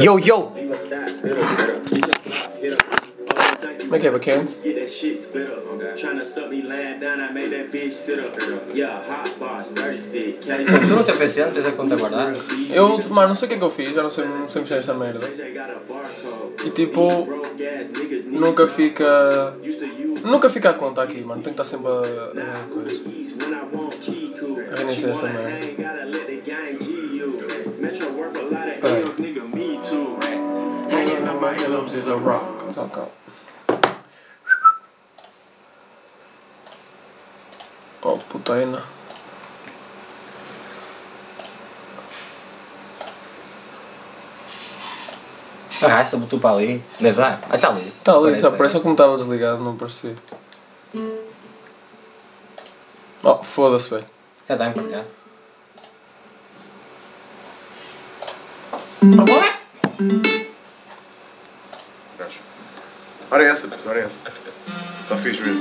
Yo, yo! Como é que é, bacanas? Get that shit split up. Tryna suck me laying down, I made that bitch sit up. Yeah, hot box, dirty stick, caddy Tu no teu PC não tens a conta guardada? Eu, mano, não sei o que é que eu fiz, já não sei, não sei mexer nesta merda. A. E tipo, nunca fica. Nunca fica a conta aqui, mano. Tem que estar sempre a. a coisa. cool. Reiniciar esta merda. Earlobes is a rock. Calma, calma. Oh, putaina. Ah, essa botou para ali. Deve dar. Ah, está ali. Tá ali, só Parece. não estava desligado, não parecia. Oh, foda-se, velho. Já está emparelhado. Gajo. Ora é essa, ora é essa. Está fixe mesmo.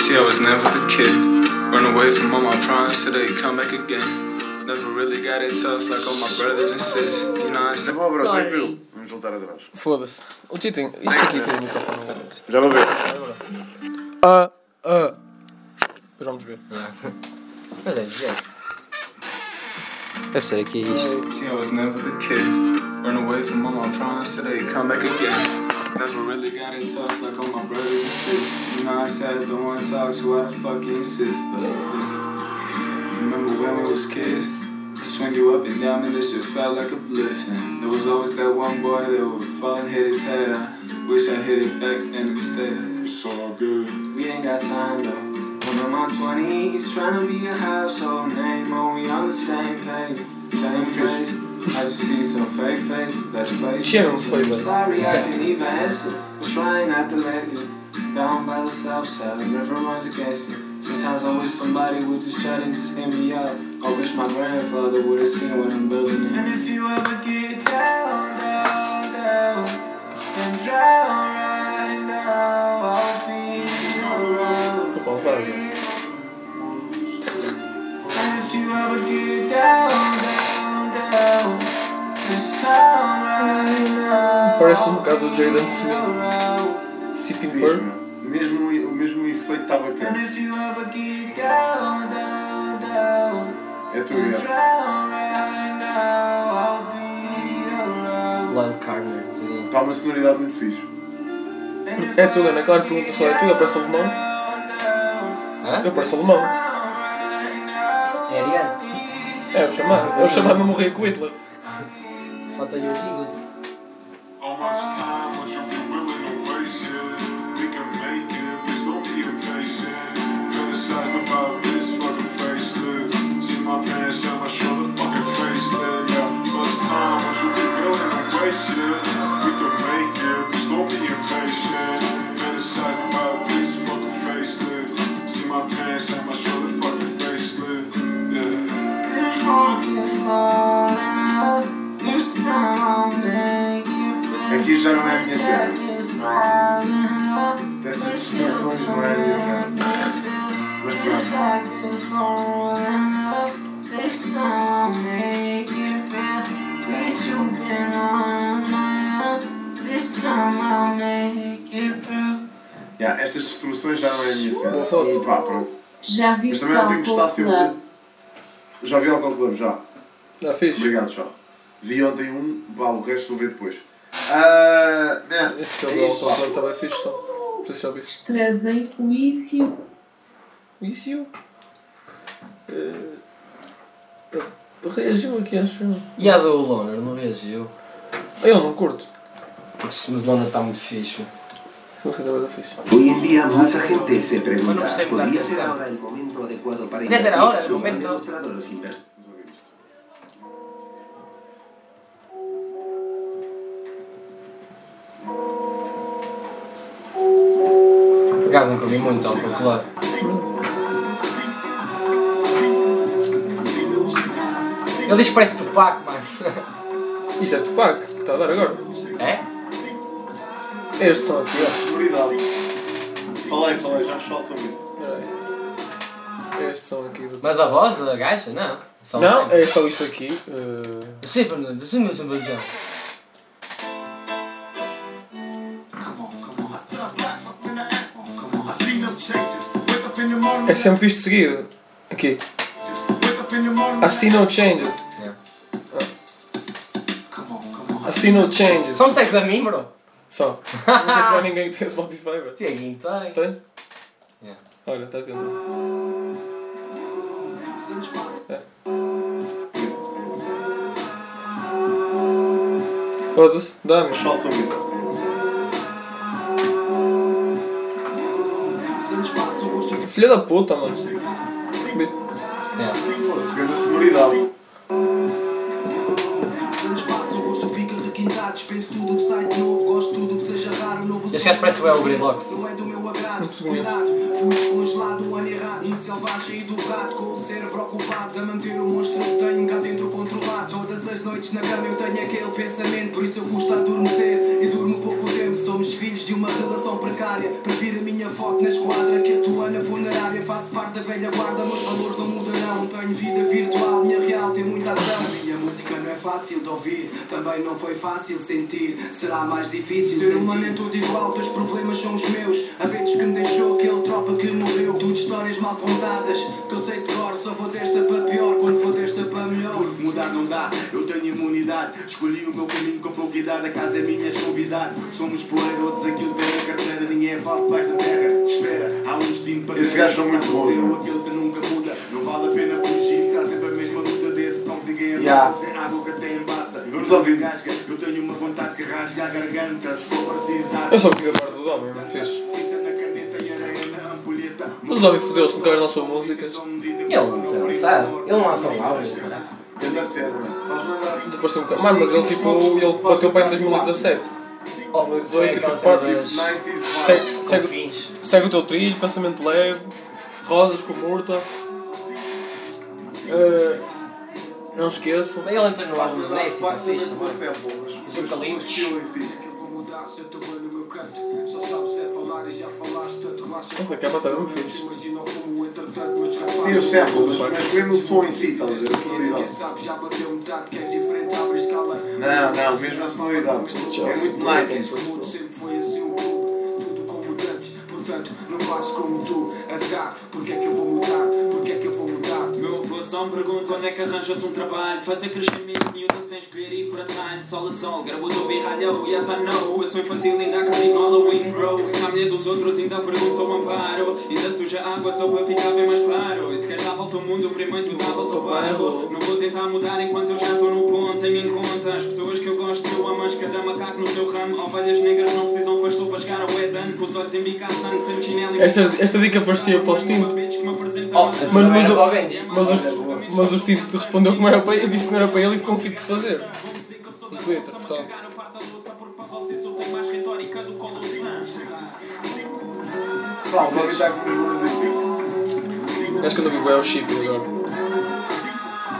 See, I was never the kid. Run away from all my problems they come back again. Never really got it tough like all my brothers and sis. You know I'm saying? bom, bro, tranquilo. Vamos voltar atrás. Foda-se. O cheating, isso aqui tem o microfone grande. Já vou ver. Ah, ah. Depois vamos ver. Mas é, jeito. Deve ser aqui isto. See, I was never the kid. Run away from all my problems till they come back again. Never really got it tough like all my brothers and sis. You know I said don't wanna talk, so why the fuck you insist? But, yeah. Remember when we was kids? I swing you up and down and this shit felt like a bliss. And there was always that one boy that would fall and hit his head. I wish I hit it back then instead. It's all good. We ain't got time though. I'm in my twenties, trying to be a household name. Are we on the same page? Same face. I just see some fake faces. Let's play Cheering space. for you. Sorry, I didn't even answer. Was trying not to let you down by the south side. Never runs against you. Sometimes I wish somebody would just shut and just hear me out. I wish my grandfather would have seen what I'm building. And if you ever get down, down, down, and drown Parece um bocado o Jaden Smith. Sipping meu. Mesmo, o mesmo efeito está And bacana. if you ever get down, down, down, É tu, é. drown right now, I'll be around. Lyle quem. Está uma sonoridade muito fixe. É tudo, Ana Clara pergunta só é tudo, aparece alemão. Hã? Eu pareço alemão. É Ariane. É, o chamado. É o chamado a morrer com Hitler. Falta-lhe o Eagles. How Aqui já não é a minha cena. Destas distorções não é a minha cena. Mas pronto. Yeah, estas distorções já não é a minha cena. E pá, pronto. Já Mas viste também não tenho que estar Cálculo sempre. Já vi Alcohol Club, já. Já fiz. Obrigado, tchau. Vi ontem um, pá, o resto vou ver depois. Ah, man, Esse que é o Alcohol pá. Club também fiz só. Não sei se já viste. Estrazei com isso. Isso. Uh, reagiu aqui, acho. E a do Loner, não reagiu. Eu não curto. Mas o Loner está muito fixe. Não sei da fixe. Hoy en día mucha gente se pregunta, ¿podría ser ahora el momento adecuado para Podría ser invertir?" ahora el momento. Acaso nunca vi muito ao popular. Ele diz que parece Tupac, mano. Isto é Tupac, está a dar agora. É? É este som aqui, ó. Sonoridade. Falei, falei, já falo sobre isso. Espera aí. É este som aqui do. Mas a voz da gaja? Não. Só Não, é só isto aqui. eh, Eu sei, Fernando, eu sei É sempre isto seguido. Aqui. I see no changes. Yeah. I see no changes. São sex a mim, bro? Só. Não conheço mais ninguém que tenha Spotify, bro. Tiaguinho tem. Tem? Yeah. Olha, estás dentro. É. Foda-se, dá-me. Qual Filha da puta, mano. Yeah. Foda-se, grande sonoridade. Este gajo parece o El Gridlocks. Não Fumas congelado, um ano errado, um selvagem educado, com o cérebro ocupado a manter o monstro que tenho cá dentro controlado. Todas as noites na cama eu tenho aquele pensamento, por isso eu custo adormecer e durmo pouco tempo. Somos filhos de uma relação precária. Prefiro a minha foto na esquadra que a tua na funerária. Faço parte da velha guarda, meus valores não mudarão. Tenho vida virtual, minha real tem muita ação. E a música não é fácil de ouvir, também não foi fácil sentir. Será mais difícil ser humano é tudo igual, teus problemas são os meus. A vezes que me deixou aquele tropa que morreu. Tudo histórias mal contadas, que eu sei de cor. Só vou desta para pior, quando for desta para melhor. Porque mudar não dá, eu tenho imunidade. Escolhi o meu caminho com pouca idade, a casa é minha, és convidado. Somos poeira, outros aquilo tem na carteira, ninguém é falso debaixo da terra. Espera, há um destino para Esses gajos são muito bons, não? aquele que nunca muda. Não vale a pena fugir, será sempre a mesma luta desse pão que ninguém Yeah. Eu tenho uma vontade que rasga a garganta. Se for. Eu só quis a parte dos homens, não fiz. E. Os homens fodeu-se nunca são músicas. Ele não tem lançado. Ele não lança um álbum, caralho. Pareceu um bocado. Mano, mas ele tipo. Ele bateu para em 2017. Oh, 2018, foi tipo, aquela cena parte- das... 90s Segue, segue, o teu trilho, pensamento leve, rosas com murta. Eh, não esqueço. Ele entra no álbum do Messi, está fixe. Os o eucaliptos. estilo em si. Eu vou mudar se eu estou bem no meu canto. Só sabes é falar e já falaste, tanto relaxa. Essa capa está mesmo fixe. Imagina o fumo, entretanto, muitos Sim, os samples, mas mesmo o som em si, estás a ver? A Quem sonoridade. sabe já bateu metade, queres diferente, abre escala. Não, não, mesmo a sonoridade. É muito Nike. O mundo sempre foi assim. Portanto, não faço como tu, azar. Porquê é que eu vou mudar? Porquê é que eu vou só me pergunta quando é que arranjas um trabalho. Fazer crescer miúda sem escolher ir para trás. Sol a sol, garoto ouvi ralhou Yes I know, eu sou infantil ainda acredito no Halloween bro. Na mulher dos outros ainda pergunto sou amparo. Ainda suja água só para ficar bem mais claro. E se a volta ao mundo, primeiro dá a volta ao bairro. Não vou tentar mudar enquanto eu já estou no ponto Tenho em conta. As pessoas que eu gosto que eu amo Mas cada macaco no seu ramo. Ovelhas negras não precisam pastor para chegar ao Edan. Com os olhos em bica sangue, sem chinelo e Esta, esta dica parecia para o. Oh, Mas, mas, mas, o, para o Benji. mas, o, mas o Stinto respondeu que não era para ele, disse que não era para ele e ficou um fit de fazer. No Twitter, portanto. Com. Acho que eu não vi bem o Chip agora.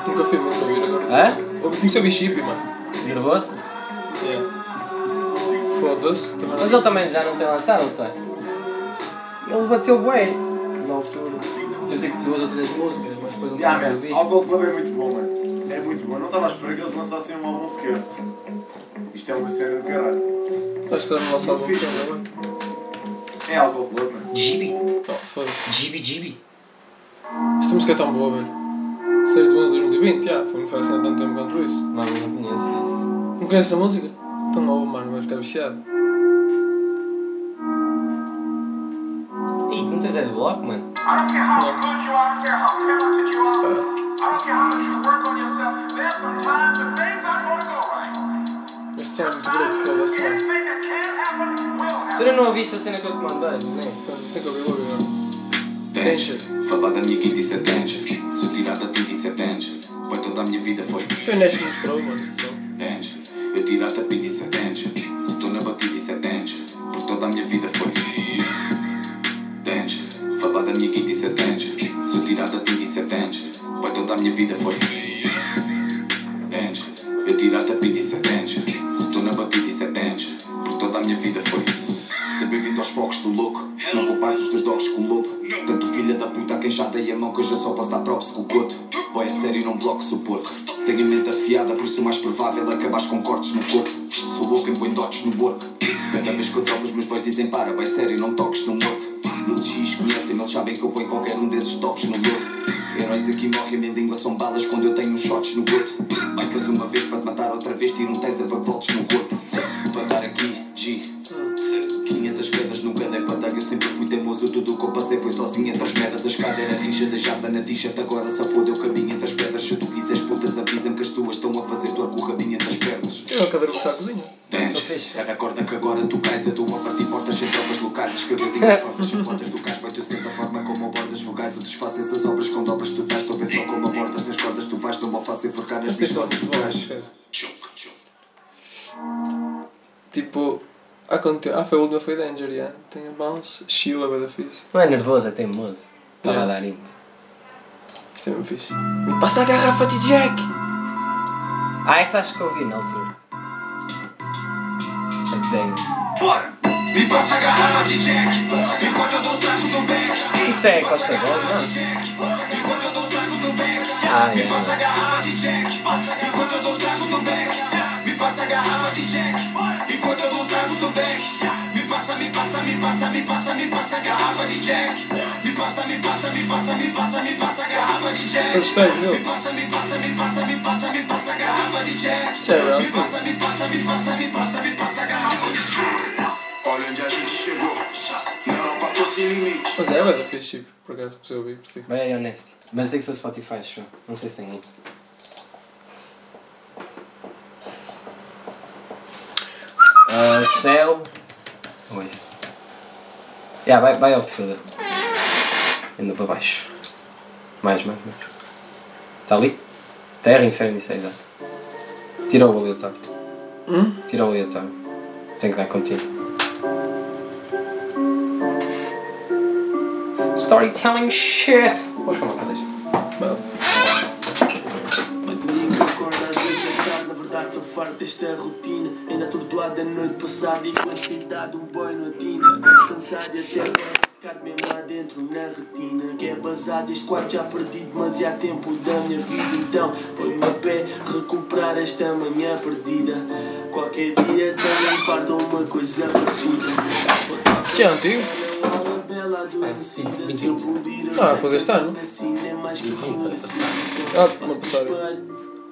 Nunca fui muito ouvir agora. Hã? Eu comecei a ouvir Chip, mano. Nervoso? Yeah. Foda-se. também Mas não- ele também já não tem lançado, não tem? Ele bateu bem. Na altura. Eu tenho duas ou três músicas, depois Yeah, man. Alcohol Club é muito bom, mano. É muito bom. Não estava à espera que eles lançassem um álbum sequer. Isto é uma cena do caralho. Que estava lançado algum não é? Alcohol Club, mano. Gibi. Oh, foda-se. Gibi, gibi. Esta música é tão boa, velho. 6 de 11 de 2020, já. Foi, não foi assim há tanto tempo quanto isso. Mano, não conheço isso. Não conheces a música? Então, oh, mano, vai ficar viciado. Ih, tu não tens é do bloco, mano? I don't care how good you are, I don't care how talented you are, I don't care how much you work on yourself. There's some times that things aren't going to go right. Este som é muito mano. Happen will happen. Tu ainda não ouviste a cena que eu te mandei. Então, Tem que ouvir, ouvir agora. Danger, falar da minha quinta isso é danger Se eu tirar da tinta isso é danger Pois toda a minha vida foi Foi Neste que mostrou, mano, danger Eu tirar da pita isso é danger Se estou na batida isso é danger Por toda a minha vida isso é danger Pois toda a minha vida foi danger Eu tirar da pita isso é danger Se estou na batida isso é danger Por toda a minha vida foi Ser bem-vindo aos focos do louco Não compares os teus dogs com o lobo Tanto filha da puta a quem já dei a mão que hoje eu só posso dar props com o coto. Boy, a sério, não bloco suporte. Tenho a mente afiada, por isso mais provável é acabares com cortes no corpo. Sou louco quem põe dotes no work. Cada vez que eu troco, os meus boys dizem para, boy, sério, não toques no são balas quando eu tenho uns shots no goto. Bicas uma vez para te matar, outra vez tiro um taser para voltes no corpo. Para dar aqui, G. 500 quedas nunca dei para eu sempre fui teimoso. Tudo o que eu passei foi sozinho entre as merdas. A escada era rixa, da jarda na t-shirt. Agora se fodeu o caminho entre as pedras. Se tu quiseres putas, avisa-me que as tuas estão a fazer dor com o rabinho entre as pernas. Eu acabei de buscar a cozinha. Tens, era a corda que agora tu cais, a tua partir portas sem tropas locais, escrever as distortas vocais. Tipo, há quanto tempo? Ah, foi a última, foi Danger, yeah. Tem a bounce, chill, é bem da fixe. Não é nervoso, é teimoso. Estava Yeah. a dar int. Isto é mesmo fixe. Me passa a garrafa de Jack! Ah, essa acho que eu ouvi na altura. É que tenho. Bora! Me passa a garrafa de Jack, enquanto eu dou os tragos no beck. Isso é Costa Gold, não? Ah, Me é. passa a garrafa de Jack, enquanto eu dou os tragos no beck. Me passa a garrafa de Jack, enquanto eu dou os tragos no beck. Me passa, me passa, me passa, me passa, me passa a garrafa de Jack. Me passa, me passa, me passa, me passa, me passa a garrafa de Jack. Eu. Me passa, me passa, me passa, me passa, me passa a garrafa de Jack. É Me passa, me passa, me passa, me passa, me passa a garrafa de Jack. Olha onde a gente chegou. Sem limite. Mas é, bem da fixe, tipo, por acaso, comecei a ouvir, ti. Bem honesto. Mas tem que ser o Spotify, show. Não sei se tem aí. Ah, céu. Ou isso. Yeah, vai, vai ao perfil dele. Indo para baixo. Mais, mais, mais. Está ali? Terra, inferno, isso é exato. Tira o aleatório. Hum? Tira o aleatório. Tem que dar contigo. Storytelling shit! Vamos com uma. Mas dia que na verdade estou farto desta rotina. Ainda atordoado a noite passada e com a cidade um boy no atina. Cansado e até agora ficar mesmo lá dentro na retina. Que é basado, este quarto já perdi demasiado tempo da minha vida. Então põe-me a pé, recuperar esta manhã perdida. Qualquer dia também parto uma coisa parecida. Isto é antigo? Ah, pois este ano. Ah, uma passada.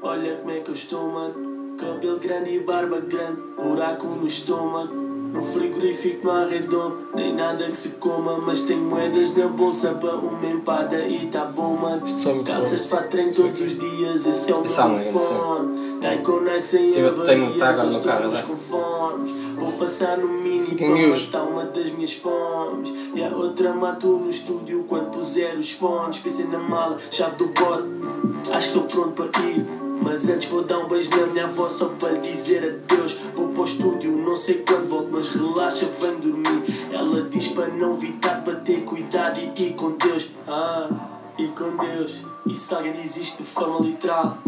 Olha como é que eu estou, mano. Cabelo grande e barba grande, buraco no estômago. No frigorífico não há redondo, nem nada que se coma. Mas tenho moedas na bolsa para uma empada e tá bom, mano. só é muito Calças de fato treino todos os dias, esse é o é meu fone. Nike com Nike sem Tive- tenho um tag no né? conformes. Vou passar no mini para matar uma das minhas fomes. E a outra mato no estúdio quando puser os fones. Pensei na mala, chave do bode. Acho que estou pronto para ir. Mas antes vou dar um beijo na minha avó só para lhe dizer adeus. Vou para o estúdio, não sei quando volto, mas relaxa, vem dormir. Ela diz para não evitar, para ter cuidado e ir com Deus. Ah, e com Deus. Isso alguém diz isto de forma literal.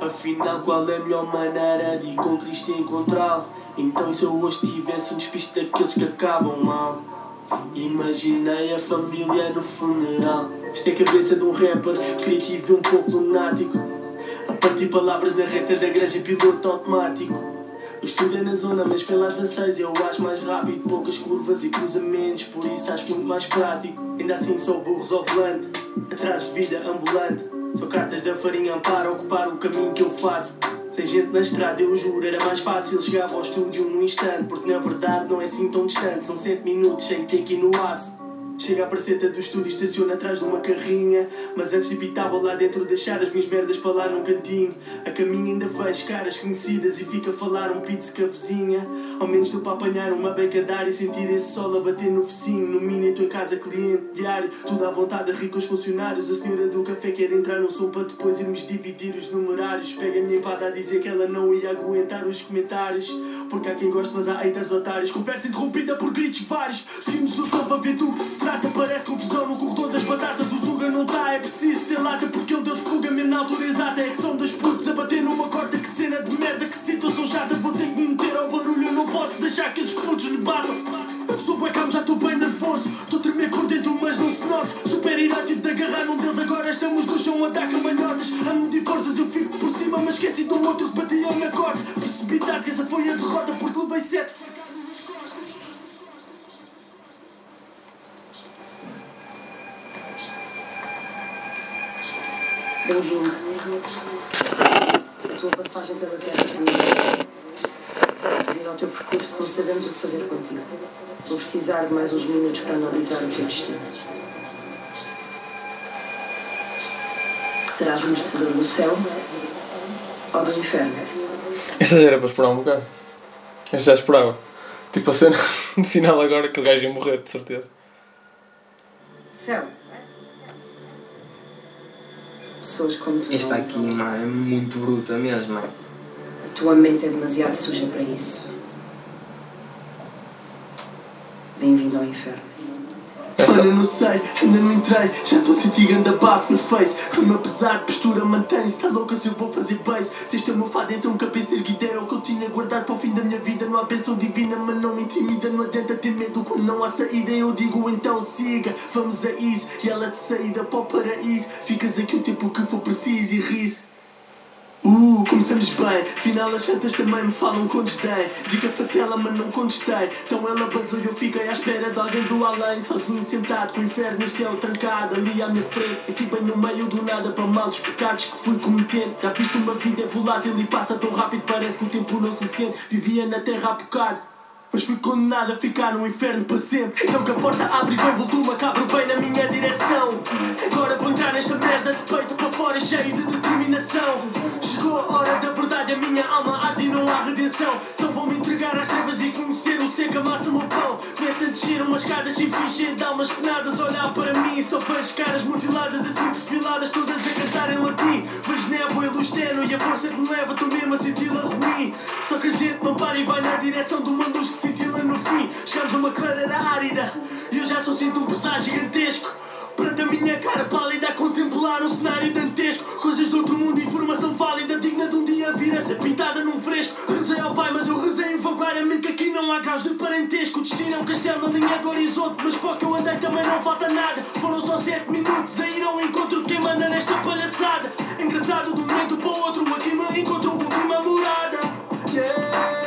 Afinal, qual é a melhor maneira de ir com Cristo e encontrá-lo? Então, e se eu hoje tivesse um despiste daqueles que acabam mal? Imaginei a família no funeral. Isto é a cabeça de um rapper, criativo e um pouco lunático. A partir palavras na reta da em piloto automático. O estudo é na zona, mas pelas 16 eu acho mais rápido. Poucas curvas e cruzamentos, por isso acho muito mais prático. Ainda assim sou burros ao volante, atrás de vida ambulante. Sou cartas da farinha para ocupar o caminho que eu faço. Sem gente na estrada, eu juro, era mais fácil. Chegava ao estúdio num instante, porque na verdade não é assim tão distante. São 7 minutos sem ter que ir no aço. Chega a praceta do estúdio, estaciona atrás de uma carrinha. Mas antes de pitar, vou lá dentro deixar as minhas merdas para lá num cantinho. A caminho ainda vejo caras conhecidas e fica a falar um pizza com a vizinha. Ao menos estou para apanhar uma beca de ar e sentir esse sol a bater no focinho. No mini, estou em casa, cliente diário. Tudo à vontade, com os funcionários. A senhora do café quer entrar no som para depois irmos dividir os numerários. Pega a minha empada a dizer que ela não ia aguentar os comentários. Porque há quem goste, mas há haters otários. Conversa interrompida por gritos vários. Seguimos o som para ver do que se trata. Parece confusão no corredor das batatas. O Zuga não tá, é preciso ter lata. Porque ele deu de fuga mesmo na altura exata. É que são dos putos a bater numa corda. Que cena de merda, que situação chata. Vou ter que me meter ao barulho. Eu não posso deixar que esses putos lhe batam. Eu sou bué calmo, já estou bem nervoso. Estou a tremer por dentro, mas não se nota. Super irativo de agarrar num deles, agora estamos no chão, ataca malhotas. A medir forças, eu fico por cima, mas esqueci do outro que batia na corda. Percebi tarde que essa foi a derrota, porque levei sete facadas nas costas. Bem-vindo. A tua passagem pela Terra terminou. Devido ao teu percurso, não sabemos o que fazer contigo. Vou precisar de mais uns minutos para analisar o teu destino. Serás merecedor do céu ou do inferno? Esta já era para esperar um bocado. Esta já esperava. Tipo a cena de final agora, aquele gajo ia morrer, de certeza. Céu. Pessoas como tu. Esta não- aqui, é muito bruta mesmo. A tua mente é demasiado suja para isso. Bem-vindo ao inferno. Olha, não sei, ainda não entrei. Já estou a sentir ganda bafo no face. Clima pesado, postura mantém-se. Tá louca se eu vou fazer base. Se este é o meu fado, então cabeça era o que eu tinha guardado para o fim da minha vida. Não há bênção divina, mas não me intimida. Não adianta ter medo quando não há saída. Eu digo então siga, vamos a isso. E ela de saída para o paraíso. Ficas aqui o tempo que for preciso e ri Uh, começamos bem, final as santas também me falam com desdém Diga fatela mas não contestei. Então ela basou e eu fiquei à espera de alguém do além. Sozinho sentado com o inferno no céu trancado Ali à minha frente, aqui bem no meio do nada Para mal dos pecados que fui cometendo. Já viste uma vida volátil e passa tão rápido Parece que o tempo não se sente. Vivia na terra há bocado mas fui condenado a ficar no inferno para sempre. Então que a porta abre e vem vulto macabro bem na minha direção. Agora vou entrar nesta merda de peito para fora cheio de determinação. Chegou a hora da verdade, a minha alma arde e não há redenção. Então vou-me entregar às trevas e conhecer o seco amassa o meu pão. Começa a descer umas escadas sem fim, cheio de almas penadas. Olhar para mim, só vejo caras mutiladas assim perfiladas Todas a cantar em latim. Vejo névoa e luz tenue e a força que me leva Estou mesmo a senti-la ruim. Só que a gente não para e vai na direção de uma luz que senti-la no fim. Chegamos a uma clareira árida E eu já só sinto um pesar gigantesco. Perante a minha cara pálida a contemplar um cenário dantesco. Coisas do outro mundo, informação válida Digna de um dia vir a ser pintada num fresco. Rezei ao pai, mas eu rezei em vão claramente Que aqui não há graus de parentesco. O destino é um castelo na linha do horizonte Mas para que eu andei também não falta nada. Foram só sete minutos a ir ao encontro de quem manda nesta palhaçada. Engraçado de um momento para o outro Aqui me encontro última morada. Yeah,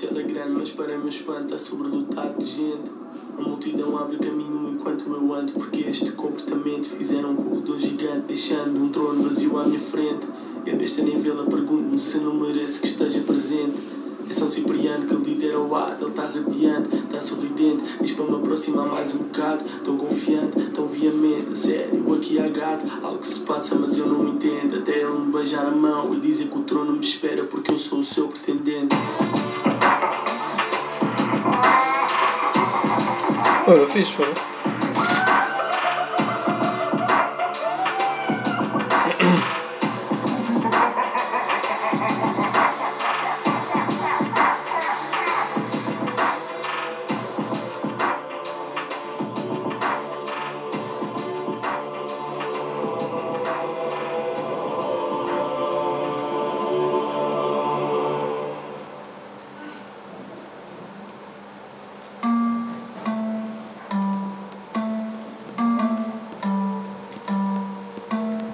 grande, mas para meu espanto Está sobredotado de gente a multidão abre caminho enquanto eu ando Porque este comportamento fizeram um corredor gigante Deixando um trono vazio à minha frente. Eu nesta nem vê-la pergunto-me se não merece que esteja presente. É São Cipriano que lidera o ato Ele está radiante, está sorridente Diz para me aproximar mais um bocado. Tão confiante, tão viamente A sério, aqui há gato Algo se passa mas eu não entendo. Até ele me beijar a mão e dizer que o trono me espera Porque eu sou o seu pretendente Olha, fixe,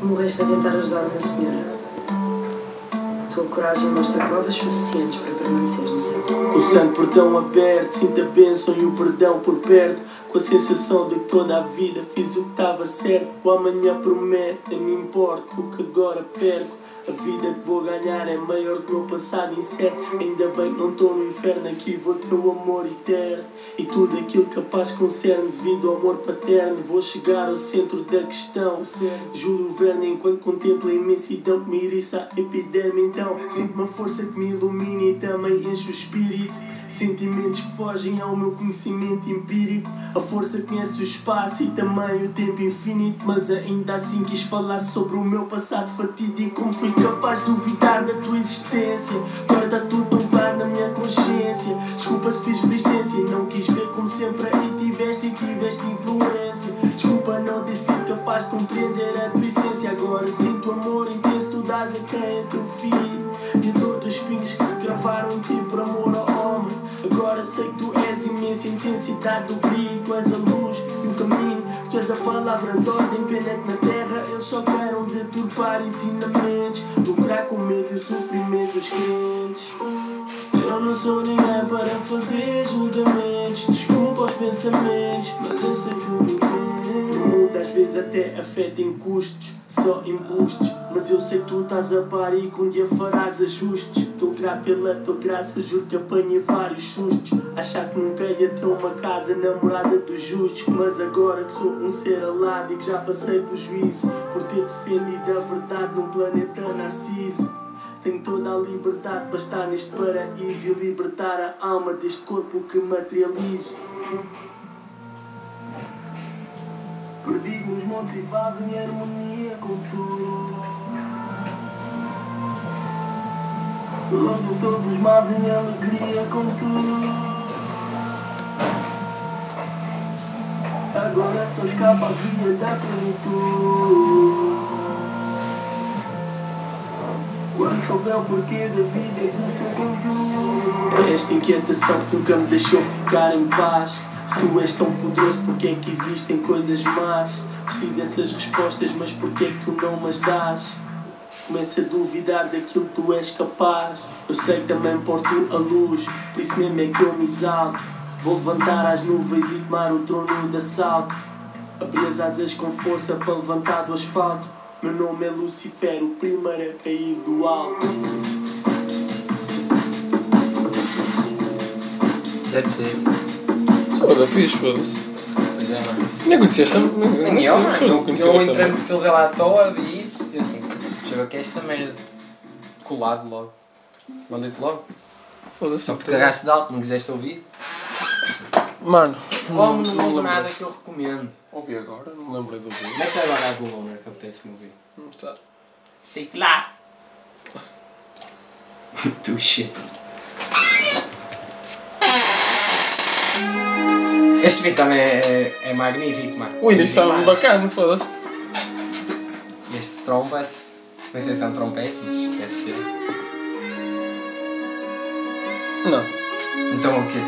Morreste a tentar ajudar uma senhora. A tua coragem mostra provas suficientes para permaneceres no céu. O santo portão aberto, sinto a bênção e o perdão por perto. Com a sensação de que toda a vida fiz o que estava certo. O amanhã promete, nem me importo o que agora perco. A vida que vou ganhar é maior que o meu passado incerto. Ainda bem que não estou no inferno, aqui vou ter o amor eterno. E tudo aquilo que a paz concerne, devido ao amor paterno. Vou chegar ao centro da questão. Juro o verno enquanto contemplo a imensidão que me eriça a epiderme. Então sinto uma força que me ilumina e também enche o espírito. Sentimentos que fogem ao meu conhecimento empírico. A força conhece o espaço e também o tempo infinito. Mas ainda assim quis falar sobre o meu passado fatídico. Como fui capaz de duvidar da tua existência. Agora tudo tão claro na minha consciência. Desculpa se fiz resistência. Não quis ver como sempre aí tiveste e tiveste influência. Desculpa não ter sido capaz de compreender a tua essência. Agora sinto amor intenso, tu dás a quem é teu filho. E a dor dos espinhos que se gravaram aqui por amor. Agora sei que tu és imensa intensidade do brilho, és a luz e o caminho palavra de ordem, pena que na terra eles só queiram deturpar ensinamentos. Lucrar com medo e o sofrimento dos crentes. Eu não sou ninguém para fazer julgamentos. Desculpa os pensamentos, mas eu sei que o meu às vezes até afeta em custos, só embustes. Mas eu sei que tu estás a par e que um dia farás ajustes. Estou grato pela tua graça, juro que apanhei vários sustos. Achar que nunca ia ter uma casa namorada dos justos. Mas agora que sou um ser alado e que já passei por juízo, por ter defendido a verdade num planeta narciso. Tenho toda a liberdade para estar neste paraíso e libertar a alma deste corpo que materializo. Perdidos, motivados em harmonia com tudo. Longe todos mas em alegria com tudo. Agora só escapa a via da plenitude. Quando souber porquê da vida e do seu conjunto. É esta inquietação que nunca me deixou ficar em paz. Se tu és tão poderoso, porque é que existem coisas más? Preciso dessas respostas, mas porquê é que tu não as dás? Começo a duvidar daquilo que tu és capaz. Eu sei que também porto a luz, por isso mesmo é que eu me exalto. Vou levantar as nuvens e tomar o trono de assalto. Abri as asas com força para levantar do asfalto. Meu nome é Lucifer, o primeiro a cair do alto. That's it. Só da fixe, foda-se. Pois é, mano. Nem conhecias esta. Nem, nem, Nem eu, sei- mano. sei- Eu, eu esta entrei no perfil dele à toa, vi isso, e eu assim, deixa eu ver o que é esta merda. Colado logo. Mandei-te logo. Foda-se. Só que tu cagaste de alto, não quiseste ouvir. Mano. Como não houve lembro. nada que eu recomendo. Ouvi agora, não lembrei do vídeo. Mete agora a Google, né, que apetece-me ouvir. Não está. Stick lá. Tuxa. Este beat também é, é magnífico, mano. O início estava bacana, foda-se. Este trompete, não sei se é um trompete, mas deve ser. Não. Então o quê?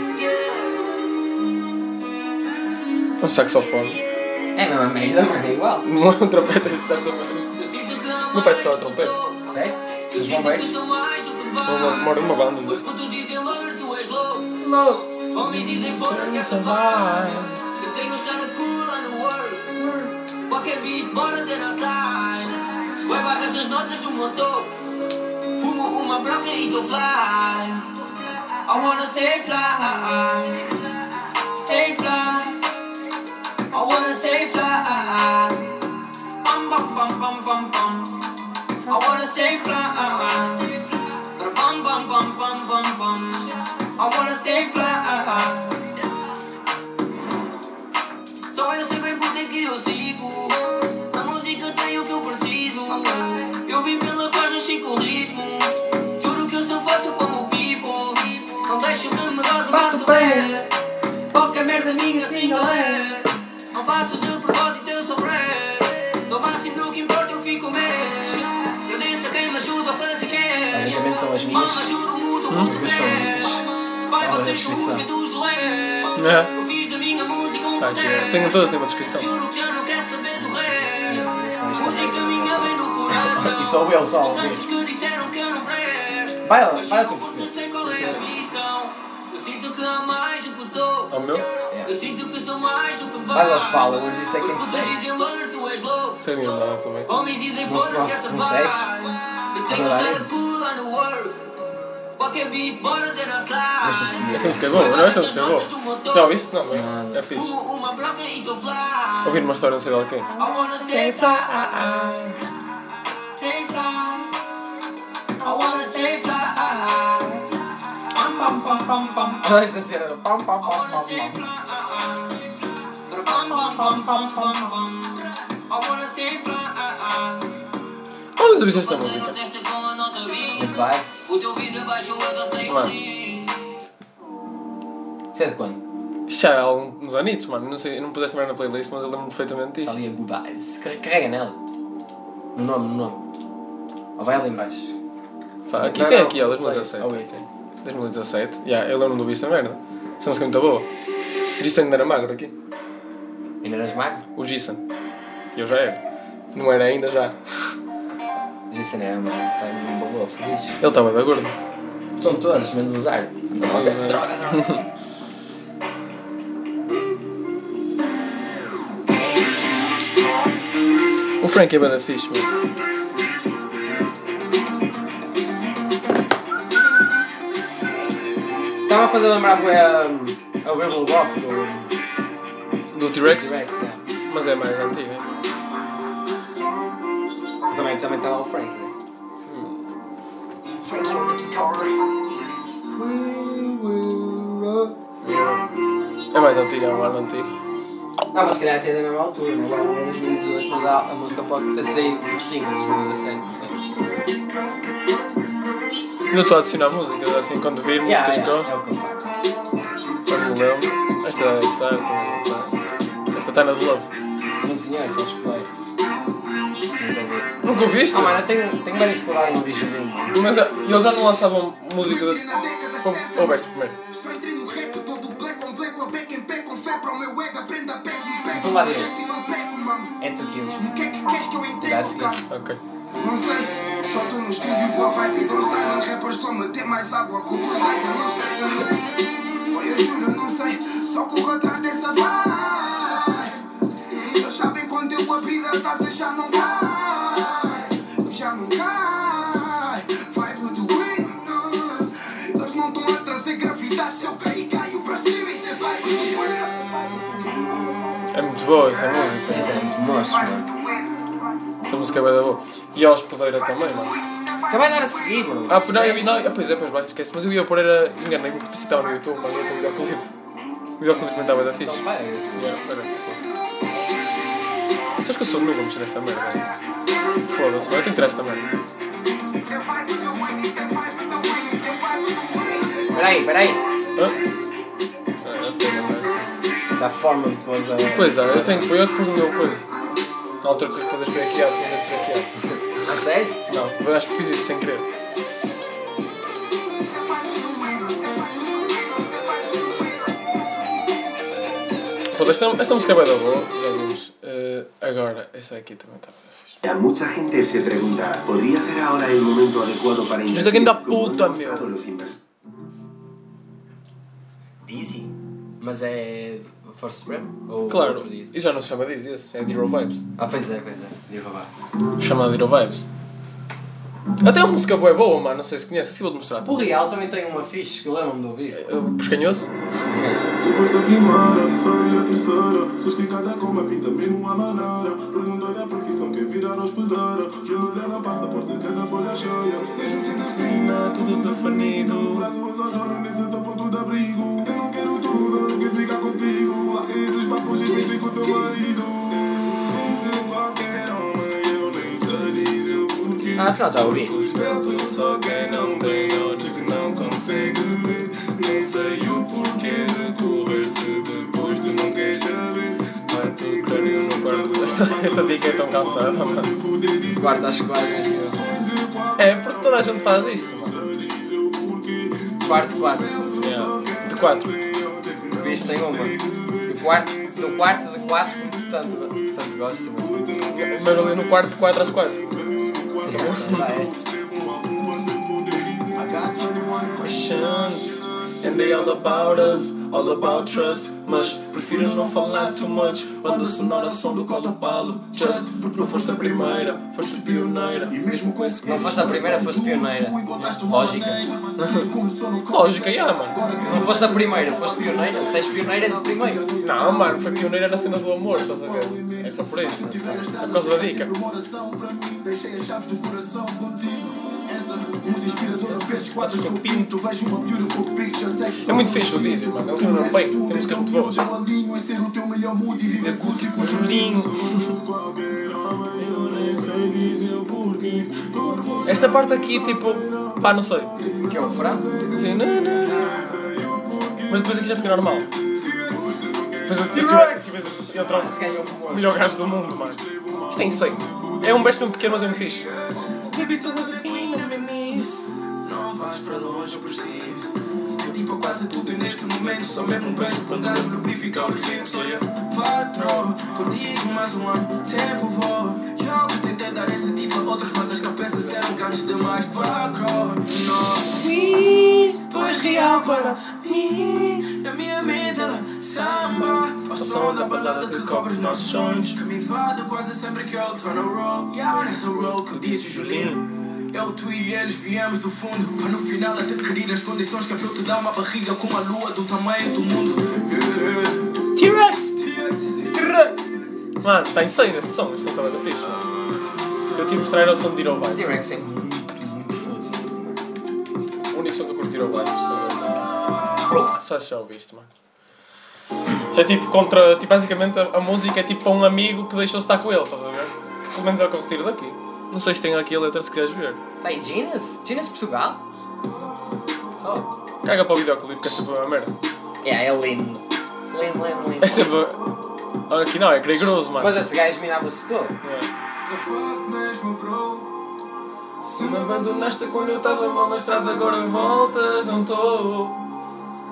Um saxofone. É a mesma merda, mano, é igual. Não é um trompete, é saxofone. Meu pai tocava trompete. Sério? Os bombeiros? Mora numa banda. Não sei. Homens dizem foda-se que essa vai. Eu tenho estar cool lá no world. Qualquer beat, bora ter na slide. Vai barras as notas do motor. Fumo uma broca e tô fly. I wanna stay fly. Stay fly. I wanna stay fly. Bum bum bum bum bum bum. I wanna stay fly. Bum bum bum bum bum bum. disseram que eu não presto. Vai, ó, Mas vai ao chego teu porque perfil. sei qual é a missão. Eu sinto que há mais do que dou. Ao meu? Eu sinto que sou mais do que Vais aos followers, isso é quem segue. tu. Sei minha irmã também. Não- não- não vai. segues? Eu tenho Tá a bem. estar cool lá no world. Qualquer beat, bora ter na slide. Deixa seguir. Essa música é boa, não? Essa música é boa. Já ouviste? Não, é, é fixe. Fumo uma broca e tô fly. Ouvir uma história, não sei de quem. I wanna stay fly. Stay fly. I wanna stay fly. Pam pam pam pam pam. Olha esta cena. Pam, pam, pam, pam, pam. Pam pam pam pam pam pam. I wanna stay fly. Onde você viste esta música? Testa com a nota Good 20. vibes. O teu vídeo baixo eu dancei Mano. Isso é de quando? Já há alguns anitos, mano. Não sei, não puseste mais na playlist, mas eu lembro perfeitamente Está disso. ali a Good Vibes. Car- Carrega nela. No nome, no nome. Ou vai ali em baixo. Pá, aqui Não, tem não. aqui, ó, 2017. Oh, isso, é isso. 2017. Já, eu lembro de ouvir esta merda. Esta música é muito boa. Jason ainda era magro aqui. Ainda eras magro? O Jason. Eu já era. Não era ainda já. Jason era, mano, está um balão feliz. Ele estava da gordo. Estão todos, menos usar. Droga, Mas, droga, droga. O Frank é bada fixe, mano. Estava a fazer lembrar bué a, a Rebel Rock do Do T-Rex? T-Rex, yeah. Mas é mais antiga. Também também estava o Frank, né? Frankie on the guitar. É mais antiga, é um ano antigo. Não, mas se calhar até da mesma altura, né? Agora é 2018, mas a, a música pode ter saído tipo 5 em 2017, não. Ainda estou a adicionar músicas, assim, quando vir músicas yeah, que é o que eu faço. Quando me lembro. Esta é está, está. Esta está na do Love. Não vai. Nunca vi. Nunca ouviste? Ah, mano, eu tenho, tenho bem dificuldade em ouvir. Mas ah, eles já não lançavam músicas assim. Como- Ouveste primeiro? Só entrei no rap todo black on black, com back em pé, com fé para o meu ego, aprenda back me back. Então lá direito. E não peco, mano. É tu que O que é que queres que eu entenda, That's cara? good. Ok. Não sei, só tô no estúdio, boa vibe, don't silent Rappers estão a meter mais água com o eu não sei também Oi, eu juro, eu não sei, só corro atrás dessa vibe boa essa música. Isso é muito monstro, mano. Essa música é bem da boa. E a hospedeira também, mano. Que vai dar a seguir, bro. Ah, não, eu, não, ah, pois é, pois vai, esquece. Mas eu ia pôr, era. Enganei-me, porque estava no YouTube, mano, eu com o videoclipe. O videoclipe também estava da fixe. Então vai, eu Yeah. Mas sabes que eu sou noob a mexer nesta merda? mano? Foda-se, mano, eu tenho que tirar esta merda. Peraí, peraí. Hã? Essa forma depois a. Pois é, eu tenho que pôr, eu depois o meu coisa. Na altura que fazer foi aqui, em vez de ser aqui. A sério? Não, eu acho que fiz isso sem querer. Pronto, esta, esta música é bem da boa, já vimos. Eh, agora, esta aqui também está bem fixe. Mucha gente se pregunta, ¿podría ser ahora el momento adecuado para Isto aqui da como puta, meu. Dizzy. Mas é. Force Supreme? Ou Claro, outro Dizzy? e já não se chama Dizzy esse, é Zero Vibes. Ah, pois é, pois é. De roubar. Chama Zero Vibes. Até a música boa é boa, mano, não sei se conheces, se vou-te mostrar. O Real também tem uma fixe que lembro-me de ouvir. Eh, Pescanhoso? Tu foste a primeira, sou eu a terceira. Sou esticada como a pinta, mesmo uma maneira. Perguntei a profissão que virar hospedeira. Juro dela, passaporte, cada folha cheia. Deixo que defina, tudo definido. Braços aos olhos nesse teu ponto de abrigo. Eu não quero tudo, não quero ficar contigo. Larga esses papos e vem com teu marido. De qualquer homem, eu nem sei dizer o porquê. Ah, afinal já ouvi. Respeito só quem não tem olhos que não consegue ver. Nem sei o porquê de correr se depois tu não queres saber. Vai ter crânio no quarto. Esta, esta dica é tão cansada, mano. Quarto acho que vai. É, porque toda a gente faz isso, mano. Quarto, quatro. Yeah. De 4. O Bispo tem uma. Do quarto, do quarto de quatro, portanto, portanto gosto assim. Mas ali no quarto de 4 às 4. Dá essa. questions And they all about us, all about trust Mas prefiro não falar too much Banda sonora som do Cotapalo Just porque não foste a primeira, foste pioneira E mesmo com esse Não foste a primeira, foste pioneira. Lógica. Lógica, yeah, mano. Não foste a primeira, foste pioneira. Se és pioneira, és o primeiro. Não, mano, foi pioneira na cena do amor, estás a ver? É só por isso. É por causa da dica. Deixei as chaves do coração contigo É muito fixe o Dizzy, mano. Ele lembra bem, tem músicas muito boas. Eu alinho em ser o teu melhor mood e viver curto e com o Julinho. Dizer Esta parte aqui, tipo, pá, não sei. Que é o frase? Sim, não, não. Mas depois aqui já fica normal. Depois eu tiro e ganhou O melhor gajo do mundo, mano. Isto é insane. É um best pequeno, mas é muito fixe. Baby, todas aqui miss Não vais para longe, eu preciso De ti para quase tudo neste momento. Só mesmo um beijo para gajo lubrificar os lips. Olha, patrão, contigo mais um ano, tempo voa. Eu tentei dar esse tipo a outros, mas as cabeças eram grandes demais para Não, me, tu és real para mim. Na minha mente ela samba. Ao som da balada que cobre os nossos sonhos. Que me invade quase sempre que eu tô no roll. E há nessa roll que disse o Julinho. Eu, tu e eles viemos do fundo Para no final até querer as condições Que é para eu te dar uma barriga com uma lua do tamanho do mundo T-Rex! T-Rex! Mano, está insano este som, este som está bem fixe, mano. Eu tive mostrar era o som de Tiro Vibes. T-Rex é muito, muito foda. O único som que eu curto Tiro Vibes só este. Só se já ouviste, mano. Já é tipo contra. Tipo, basicamente a, a música é tipo para um amigo que deixou-se estar com ele, estás a ver? Pelo menos é o que eu retiro daqui. Não sei se tem aqui a letra se quiseres ver. Tá em Genius? Genius Portugal? Caga para o videoclipe que é sempre a mesma merda. É, é lindo. Lindo, lindo, lindo. É sempre. Olha aqui não, é grego mano. Mas esse gajo mirava-se todo. Bro. Se me abandonaste quando eu estava mal na estrada, agora voltas, não estou.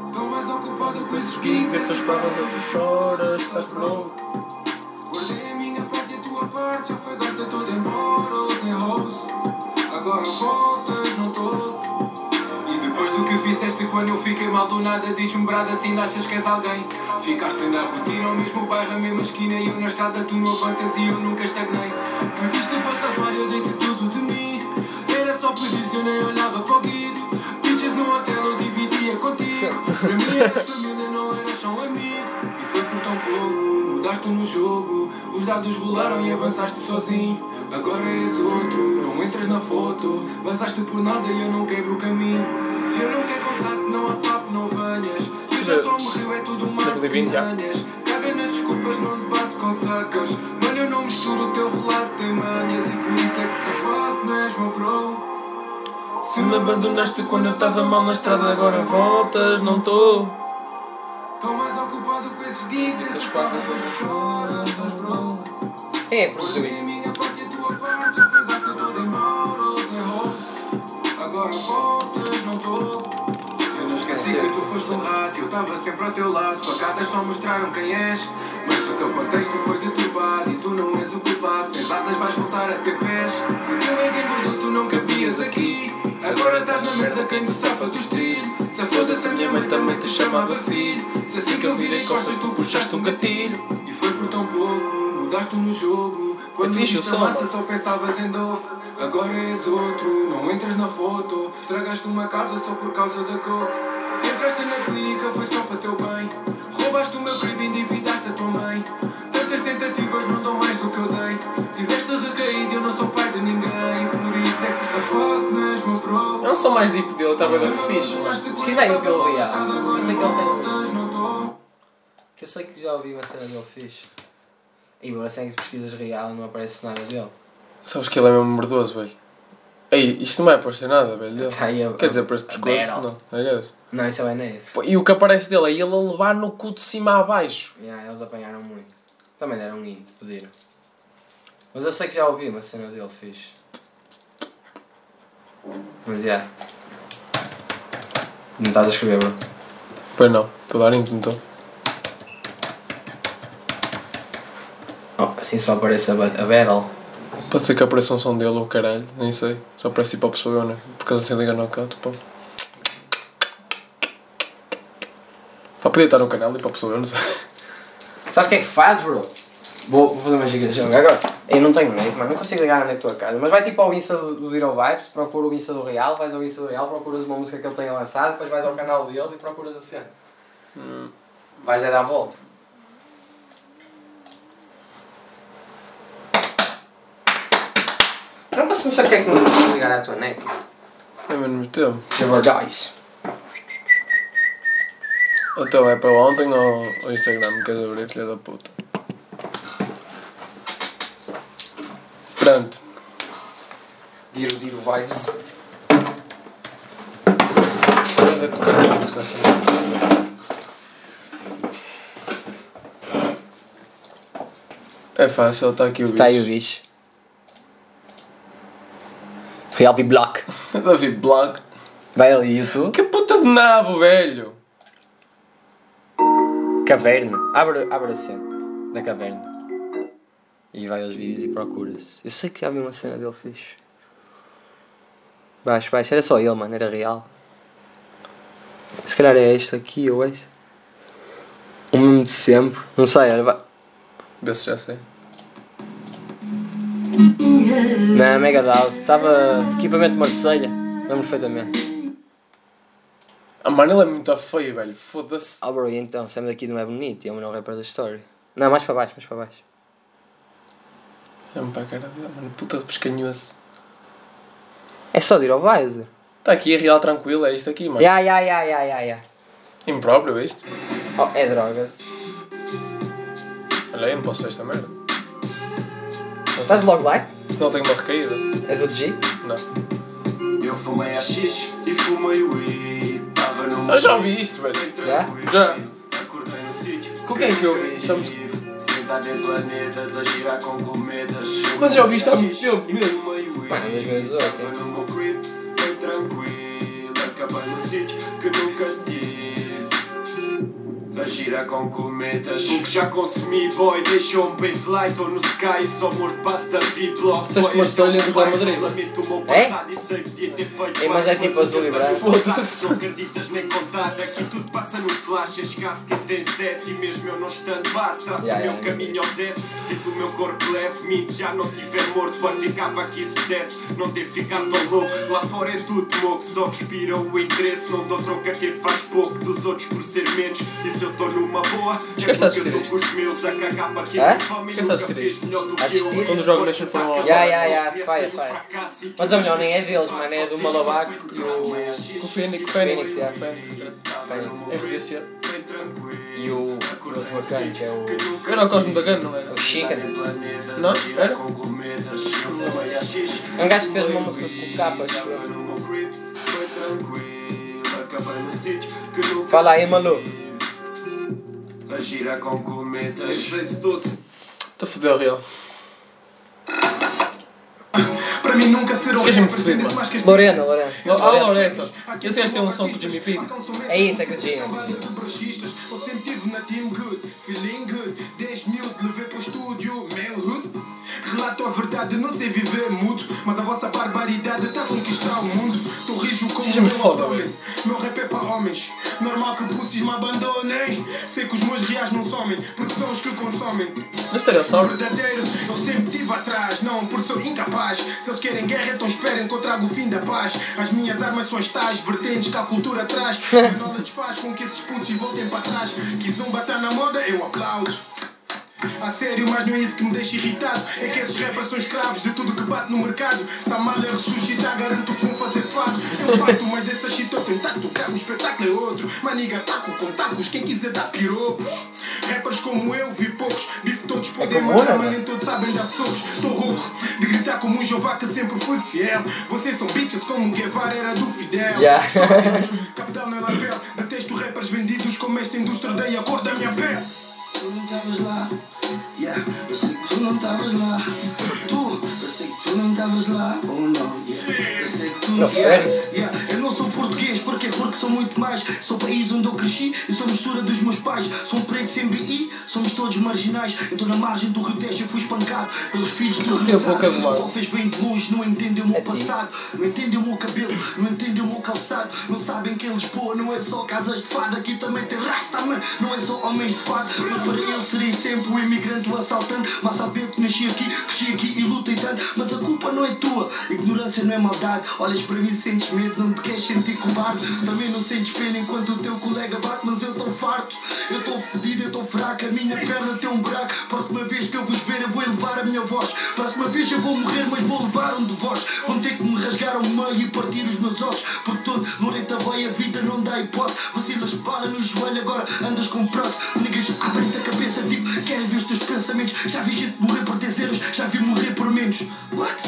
Estou mais ocupado com esses gigs, essas provas hoje choras, estás bro. Fizeste quando eu fiquei mal do nada, brada assim, achas que és alguém. Ficaste na rotina, ao mesmo bairro, a mesma esquina, e eu na estrada, tu não avanças e eu nunca estagnei. Pediste para safar, eu dei-te tudo de mim. Era só pedir eu nem olhava para o guito. Bitches no hotel eu dividia contigo. Para mim eras família, não eras só um amigo. E foi por tão pouco, mudaste no jogo. Os dados rolaram e avançaste sozinho. Agora és outro, não entras na foto. Vazaste por nada e eu não quebro o caminho. Eu não quero contato, não há papo, não venhas. Eu já só morreu, é tudo uma 2020 já. Caga nas desculpas, não debate com sacas. Mano, eu não misturo o teu relato, tem manhas. E por isso é que se foto, não és meu bro. Se me abandonaste quando eu estava mal na estrada, agora voltas, não estou. Estou mais ocupado com esses gigs, essas pagas hoje choras, mas bro. É produziu isso? minha parte e a tua parte, já foi gasta tudo em moros, em hoes. Agora voltas, não estou. Esqueci que tu foste um rato, eu estava sempre ao teu lado. Facadas só mostraram quem és. Mas se o teu contexto foi deturbado e tu não és o culpado, sem asas vais voltar a ter pés. Porque eu entendo tu não cabias aqui. Agora estás na merda quem te safa dos trilhos. Se foda-se a minha mãe também te chamava filho. Se assim que eu virei costas tu puxaste um gatilho. E foi por tão pouco, mudaste no jogo. Quando É me o chamasse mano. só pensavas em dope. Agora és outro, não entras na foto. Estragaste uma casa só por causa da coke. Entraste na clínica, foi só para teu bem. Roubaste o meu crime e endividaste a tua mãe. Tantas tentativas não dão mais do que eu dei. Tiveste recaído, eu não sou pai de ninguém. Por isso é que se mesmo, bro. É um som mais deep dele, está bem fixe. Pesquisa aí o que ele real. Eu sei que ele tem. Eu sei que já ouvi uma cena dele fixe. E agora sei que pesquisas real não aparece nada dele. Sabes que ele é mesmo merdoso, velho. Ei, isto não vai aparecer nada, velho. dele. Tá Quer dizer, para este a pescoço, não. É. Não, isso é o. Pô, E o que aparece dele é ele a levar no cu de cima a baixo. Yeah, eles apanharam muito. Também deram um int, pediram. Mas eu sei que já ouvi uma cena dele fixe. Mas já. Não estás a escrever, bro. Pois não, estou a dar então. Oh, assim só aparece a, a battle. Pode ser que apareça um som dele ou caralho, nem sei. Só aparece tipo a pessoa, né? Por causa se liga no canto, pô. Pá, podia estar no canal e para a pessoa, não sei. Sabes o que é que faz, bro? Vou, vou fazer uma giga de jogo agora. Eu não tenho net, mano. Não consigo ligar na tua casa. Mas vai tipo ao Insta do, do Vibes, procura o Insta do Real, vais ao Insta do Real, procuras uma música que ele tenha lançado, depois vais ao canal dele e procuras a cena. Vais é dar a volta. Eu não consigo não sei porque é que não consigo ligar à tua net. É mesmo tempo. Never dies. Então é para ontem ou o Instagram, queres abrir, filha da puta? Pronto. Diro, diro vibes. O. É fácil, está aqui o bicho. Está aí o bicho. Reality Block. David Block. Vai ali, YouTube. Que puta de nabo, velho! Caverna. Abre, abre a cena da caverna. E vai aos vídeos e procura-se. Eu sei que já vi uma cena dele fixe. Baixo, baixo. Era só ele, mano. Era real. Se calhar é este aqui ou este. O mesmo de sempre. Não sei, vai- Vê se já sei. Na Mega Doubt. Estava equipamento de Marselha. Lembro perfeitamente. Ah, mano, ele é muito feio, velho. Foda-se. Ah, bro, e então, Sam daqui não é bonito e é o melhor rapper da história. Não, mais para baixo, mais para baixo. É-me para a cara dele, mano. Puta de pescanhoso. É só de ir ao Weiser. Está aqui a real tranquilo, é isto aqui, mano. Ya, ya, ya, ya, ya, ya. Impróprio, é isto? Oh, é drogas. Olha aí, não posso ver esta merda. Estás logo lá? Senão tenho uma recaída. És o G? Não. Eu fumei a X e fumei o I. Eu já ouvi isto, velho. Já? Já. Com quem é que eu ouvi? Estamos... Cometas. Mas já ouvi isto há muito tempo mesmo. fumei o I. Mano, em 2018, Tava hein? no meu crib, bem tranquilo. Acabei no sítio que nunca tive. A girar com cometas. O que já consumi, boy, deixou-me bem fly. Tô no sky, só morto passo da V-Block. Disseste Marselha do Real Madrid. Lamento o meu É? passado e sei que podia ter feito É, mas é tipo azul e branco. passado, Não acreditas nem contar, aqui tudo passa no flash. Escasso quem tem sucesso e mesmo eu não estando base, traço Yeah, o meu caminho aos S. Sinto o meu corpo leve, minto, já não tiver morto. Boy, ficava aqui se pudesse, não ter ficado tão louco. Lá fora é tudo louco, só respira o interesse. Não dou troca a quem faz pouco dos outros por ser menos. E se eu tô numa boa, é que estás a porque eu meus a fome e Que estás a que eu. Quando os jogos deixam foram ao Ya, ya, ya, faia, faia. Mas a melhor nem é deles, mano. É do Malabac e o. O Fênix. Fênix, yeah. Fênix. Fênix. RBC. E o. o outro bacana, que é o. Era o Cosmo Gun, não era? O Chicken. Não? Era? É um gajo que fez uma música com o capa, acho eu. Fala aí, Malu. A gira com cometas. Vezes doce. Estou a foder o real. Para mim nunca serão Esqueci-me de rappers, foder, vendes mano. que Lorena, Lorena. Ah, Loreta. Esse gajo tem um som com o Jimmy P. É isso, é que o. Eu sempre tive na team good, feeling good. 10 mil te levei para o estúdio, meu hood. Relato a verdade, não sei viver mudo. Mas a vossa barbaridade está a conquistar o mundo. Rijo como Seja muito foda, velho. Meu rap é para homens. Normal que pussies me abandonem. Sei que os meus reais não somem, porque são os que consomem. Só. Verdadeiro, eu sempre estive atrás, não por sou incapaz. Se eles querem guerra, então esperem que eu trago o fim da paz. As minhas armas são as tais vertentes que a cultura traz. A knowledge faz com que esses pulsos voltem para trás. Que zumba tá na moda, eu aplaudo. A sério, mas não é isso que me deixa irritado. É que esses rappers são escravos de tudo que bate no mercado. Se a malha ressuscitar, garanto que vão fazer fado. Eu fato, mas dessa shit eu tô intacto. Cago, o espetáculo é outro. Maniga, taco com tacos, quem quiser dar piropos. Rappers como eu, vi poucos. Bife todos podem como mandar, eu, mas né? nem todos sabem dar socos. Tô rouco de gritar como um Jeová que sempre fui fiel. Vocês são bitches como o Guevara era do Fidel. Yeah. Capital na lapel. Detesto rappers vendidos como esta indústria dei a cor da minha pele. Tu não estavas lá, yeah. Eu sei que tu não estavas lá. Tu, eu sei que tu não estavas lá. Oh não, yeah. Eu sei que tu Não, yeah. yeah. Eu não sou português, porquê? Porque sou muito mais. Sou o país onde eu cresci e sou mistura dos meus pais. Sou um preto sem BI, somos todos marginais. Eu estou na margem do Rio Tejo e fui espancado pelos filhos do Rio. Vocês vêm de longe, não entendem o meu passado. Não entendem o meu cabelo, não entendem o meu calçado. Não sabem que em Lisboa não é só casas de fado. Aqui também tem rasta, man. Não é só homens de fado. Mas para eles serei sempre o imigrante, o assaltante. Mas saber que nasci aqui, cresci aqui e lutei tanto. Mas a culpa não é tua, ignorância não é maldade. Olhas para mim, sentes medo, não te queres sentir cobarde. Também não sentes pena enquanto o teu colega bate, mas eu estou farto. Eu estou fodido, eu estou fraco, a minha perna tem um buraco. Próxima vez que eu vos ver, eu vou elevar a minha voz. Próxima vez eu vou morrer, mas vou levar um de vós. Vão ter que me rasgar ao meio e partir os meus ossos. Porque todo Loreta vai, a vida não dá hipótese. Vacilas bala no joelho, agora andas com prótese. Niggas abrem-te a cabeça, tipo, querem ver os pensamentos. Já vi gente morrer por 10 euros, já vi morrer por menos. What?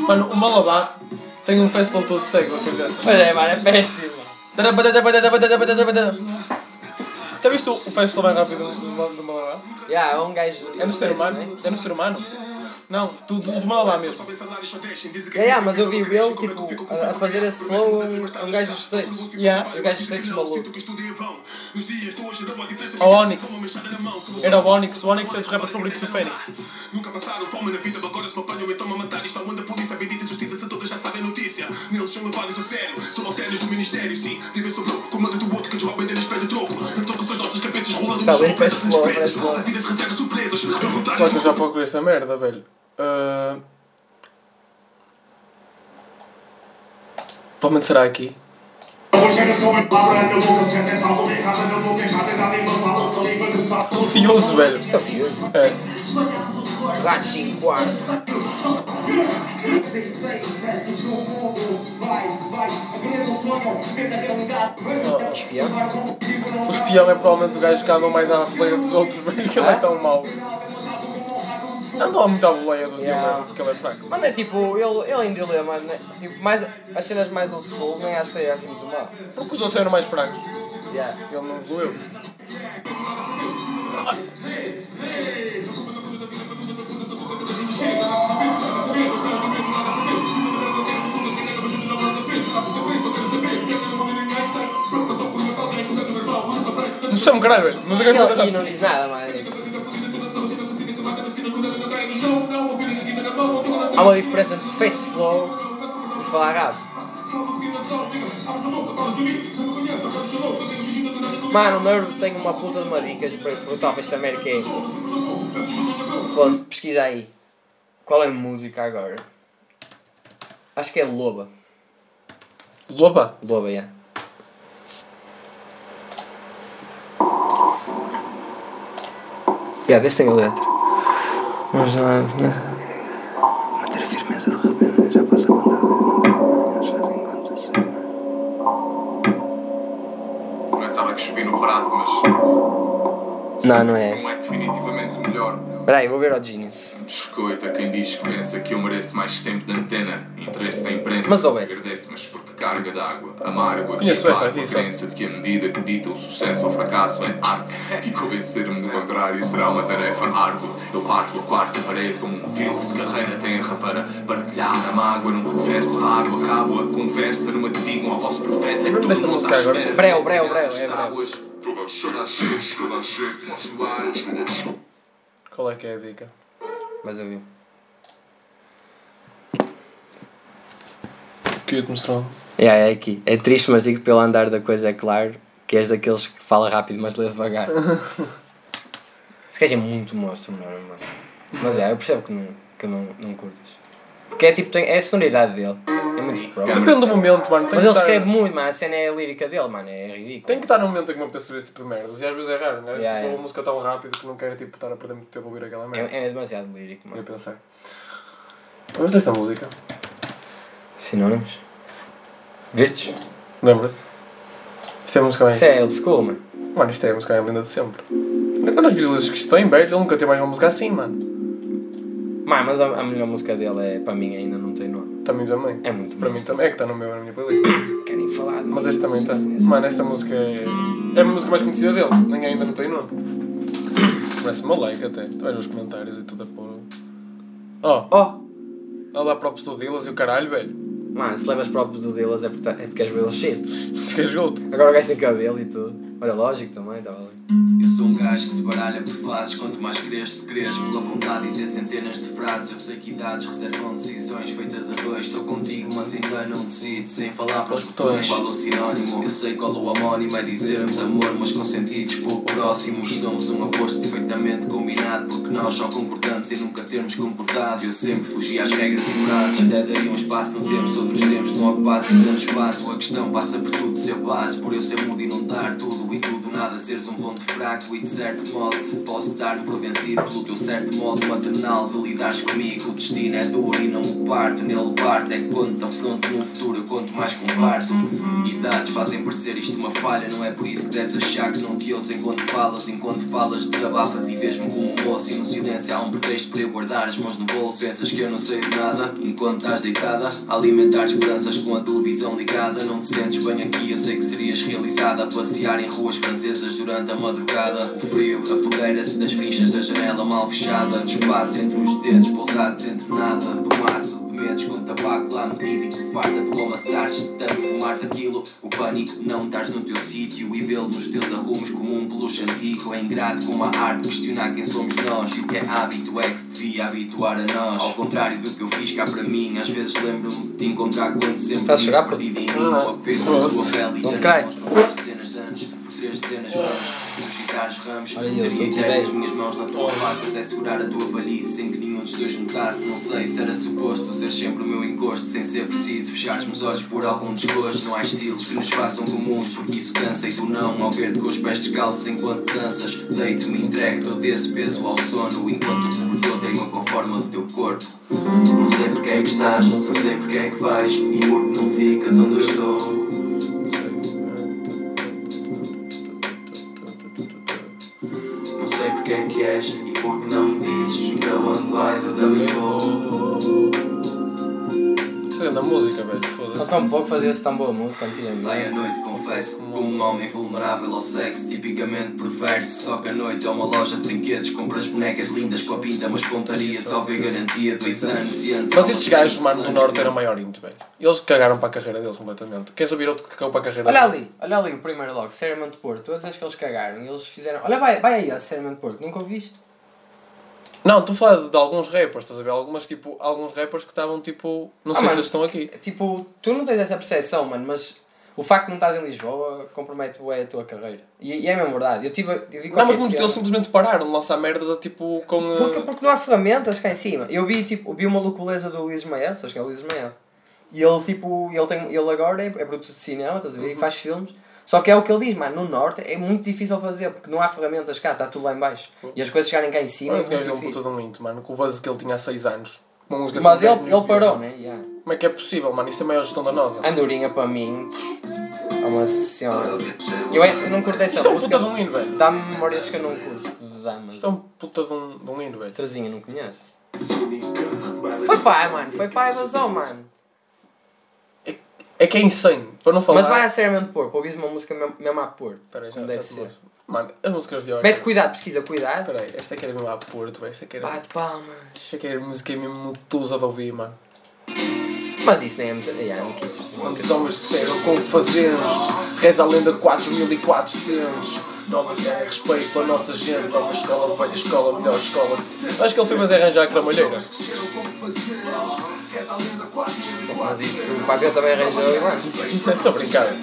Mano, o Malabar tem um festival todo cego a cabeça. Pois é, mano, é péssimo. Já viste o o festival mais rápido do, do, do Malabar? Já, é um gajo. É no ser humano? É no ser humano? Não, tudo de manda lá mesmo. É, yeah, mas eu vi ele tipo, a, a fazer esse flow a um, gajo dos States. Yeah. E o gajo dos States maluco. O Onyx. Era o Onyx. O Onyx é dos rappers favoritos do Fênix. Nunca passaram fome na vida, agora se me apanham então a matar. Isto é onde a polícia, bendita e justiça, se todas já sabem notícia. Neles são levados a sério, são halteres do ministério, sim. Vivem sobre o comando do outro que lhes roubem deles Tá no bem, parece suspeitas. parece Claro que eu já procurei esta merda, velho. Ah, Provavelmente será aqui. Fioso, velho. Isso é fioso. É. Gato 5 quarto. Espião? O espião é provavelmente o gajo que anda mais à boleia dos outros, velho, que ele é Ah? tão mau. Andou muito à boleia dos Yeah. yeah. porque ele é fraco. Mano, é tipo, ele, ele ainda lê, mano. né? Tipo, mais, as cenas mais old school, nem acho que é assim muito mal. Porque os outros eram mais fracos. Yeah. Ele não doeu. Não percebe um caralho, velho. Mas o gajo manda Ele, e rápido. não diz nada, mano. Há uma diferença entre face flow e falar rápido. Mano, o Nerd tem uma puta de uma dica brutal para esta merda que é. Foda-se, pesquisa aí. Qual é a música agora? Acho que é Loba. Loba? Loba, yeah. Yeah, vê se tem a letra. Mas não é. né? Manter a firmeza de repente já passa a mandar. Eles fazem contas assim. Não é estar a cuspir no prato, mas. Não, não é Não essa. é definitivamente o melhor. Peraí, vou ver o Genius. Biscoito a quem diz que pensa que eu mereço mais tempo de antena. Interesse da imprensa. Mas houvesse. Agradeço, mas porque carga d'água. Amargo aqui Conheço esta a aqui, crença de que a medida que dita o sucesso ou fracasso é arte. E convencer-me do contrário será uma tarefa árdua. Eu parto a quarta parede como um filho de carreira tenra para partilhar a mágoa num verso vago. Acabo a conversa numa digam ao vosso profeta. que Lembro desta música agora. Breu, breu, breu, é breu. Toda a gente, toda a gente, mostrar. Qual é que é a dica? Mas eu vi. Que ia-te mostrar. Yeah, é aqui. É triste, mas digo pelo andar da coisa, é claro que és daqueles que fala rápido, mas lê devagar. Esse gajo é muito monstro, é, mano? Mas é, eu percebo que não, que não, não curtas. Porque é tipo, tem, é a sonoridade dele. É muito próprio. Depende do momento, mano. Tem Mas que ele estar- escreve muito, mano. A cena é a lírica dele, mano. É ridículo. Tem que estar num momento em que me apetece ouvir esse tipo de merdas. E às vezes é raro, né? Yeah, tipo, yeah. a música tão rápido que não quero tipo, estar a perder muito tempo a ouvir aquela merda. É, é demasiado lírico, mano. pensar. Vamos esta música. Sinónimos? Virtus? Lembra-te? Isto é a música bem. Isso é old school, mano. Mano, isto é a música mais linda de sempre. Quando as visualizações que isto tem, velho, ele nunca tem mais uma música assim, mano. Mano, mas a, a melhor música dele é, para mim, ainda não tem nome. Também também. É muito Para mim também é que está no meu, na minha playlist. Querem falar de Mas este também está. Mano, esta música é. É a música mais conhecida dele. Ninguém ainda não tem nome. Parece uma like até. Tu vais nos comentários e tudo a pôr. Oh, Oh! olha lá próprios do Dillas e o caralho, velho. Mano, se levas próprios do Dillas é porque, é porque és real shit. Fiquei esgoto. Agora o gajo tem cabelo e tudo. Olha, lógico também, estava ali. Eu sou um gajo que se baralha por fases. Quanto mais cresces, te cresces Pela vontade de dizer centenas de frases. Eu sei que idades reservam decisões feitas a dois. Estou contigo, mas ainda não decido Sem falar para os botões. Qual o sinónimo? Eu sei qual o homónimo É dizermos amor, mas com sentidos pouco próximos. Somos um aposto perfeitamente combinado Porque nós só concordamos em nunca termos concordado. Eu sempre fugi às regras e frases Até daria um espaço no tempo sobre os tempos Não ocupasse e dando espaço A questão passa por tudo ser base. Por eu ser mudo e não dar tudo e tudo nada Seres um ponto fraco e de certo modo Posso dar-me por vencido pelo teu certo modo maternal De lidares comigo, o destino é duro e não me parto Nele parto é que quando te afronto no futuro eu conto mais com parto Idades fazem parecer isto uma falha Não é por isso que deves achar que não te ouço enquanto falas Enquanto falas desabafas e vês-me como um moço E no silêncio há um pretexto para eu guardar as mãos no bolso. Pensas que eu não sei de nada, enquanto estás deitada, alimentar esperanças com a televisão ligada. Não te sentes bem aqui, eu sei que serias realizada a passear em ruas francesas durante a madrugada. O frio apodera-se das frinchas da janela mal fechada, espaço entre os dedos pousados entre nada, do maço de mentes com tabaco lá metido e tu farta de amassar-te de tanto fumares aquilo. O pânico não estás no teu sítio e vê-lo nos teus arrumos como um peluche antigo. É ingrato como a arte questionar quem somos nós e o que é hábito é que se devia habituar a nós. Ao contrário do que eu fiz cá para mim, às vezes lembro-me de te encontrar quando sempre Estás a chorar, tive perdido em puto? mim. Ah, O apego da tua foda-se. pele e Não te Vamos suscitar os ramos. Olha, eu Ser sou inteiro tirei. as minhas mãos na tua face até segurar a tua velhice sem que nenhum dos dois notasse. Não sei se era suposto ser sempre o meu encosto, sem ser preciso fechares meus olhos por algum desgosto. Não há estilos que nos façam comuns, porque isso cansa e tu não. Ao ver-te com os pés descalços enquanto danças, deito-me e entrego todo esse peso ao sono, enquanto o teima com a forma do teu corpo. Não sei porque é que estás, não sei porque é que vais, e porque não ficas onde eu estou. Porque é que és e porque não me dizes que aonde vais eu também vou. Isso é da música, velho. Foda-se. Falta um pouco fazer-se tão boa música antigamente. Sai à noite, confesso, como um homem vulnerável ao sexo, tipicamente perverso. Só que a noite é uma loja de brinquedos, compras bonecas lindas com a pinta, mas pontaria só vê garantia, dois anos e antes. Mas estes gajos, mano, do Norte eram maior índio, velho. Eles cagaram para a carreira deles completamente. Queres ouvir outro que cagou para a carreira Olha ali, olha ali o primeiro logo, Seriamente Porto. Todas as que eles cagaram eles fizeram. Olha, vai, vai aí, ó, Seriamente Porto. Nunca ouviste? Não, estou a falar de, alguns rappers, estás a ver? Algumas, tipo, alguns rappers que estavam tipo. Não Ah, sei se mano, eles estão aqui. Tipo, tu não tens essa percepção, mano, mas o facto de não estás em Lisboa compromete bué a tua carreira. E, e é mesmo verdade. Eu, tive, eu vi Não, mas muitos deles simplesmente pararam de lançar merdas a tipo com. uh, Porque, porque não há ferramentas cá em cima. Eu vi, tipo, vi uma louculeza do Luís Maia, sabes que é o Luís Maia? E ele, tipo, ele, tem, ele agora é, é produtor de cinema, estás a ver? E faz filmes. Só que é o que ele diz, mano, no Norte é muito difícil fazer, porque não há ferramentas cá, está tudo lá em baixo. E as coisas chegarem cá em cima Olha, é muito é um difícil. um into, mano. Com o buzz que ele tinha há 6 anos. Uma música Mas ele, 10 milhões ele parou, né? Yeah. Como é que é possível, mano? Isso é a maior gestão danosa. Andorinha para mim é uma senhora. Eu, essa, eu não curto essa Isto é um música. puta de um hino, velho. Dá-me memórias que eu não curto damas. Isto é um puta de um, de um hino, velho. Terezinha, não conhece? Foi pai, mano. Foi pai vazão, mano. É que é insane. Para não falar. Mas vai a seriamente pôr, para ouvires uma música mesmo, mesmo a Porto. Peraí, já, deve ser. mostro. Mano, as músicas de hoje. Mete cuidado, pesquisa, cuidado. Peraí, esta aqui era mesmo a Porto, velho. Esta aqui era. Bate palmas. Esta aqui era música mesmo mutusa de ouvir, mano. Mas isso nem é muito. Yeah, não quis. Quando os homens disseram como fazemos, reza a lenda 4400. Novas guerra, respeito pela nossa gente, nova escola, velha escola, melhor escola. de se- Acho que ele foi mas arranjar a cramalheira. Mas isso o Pablo também arranjou e mais. Estou a brincar. É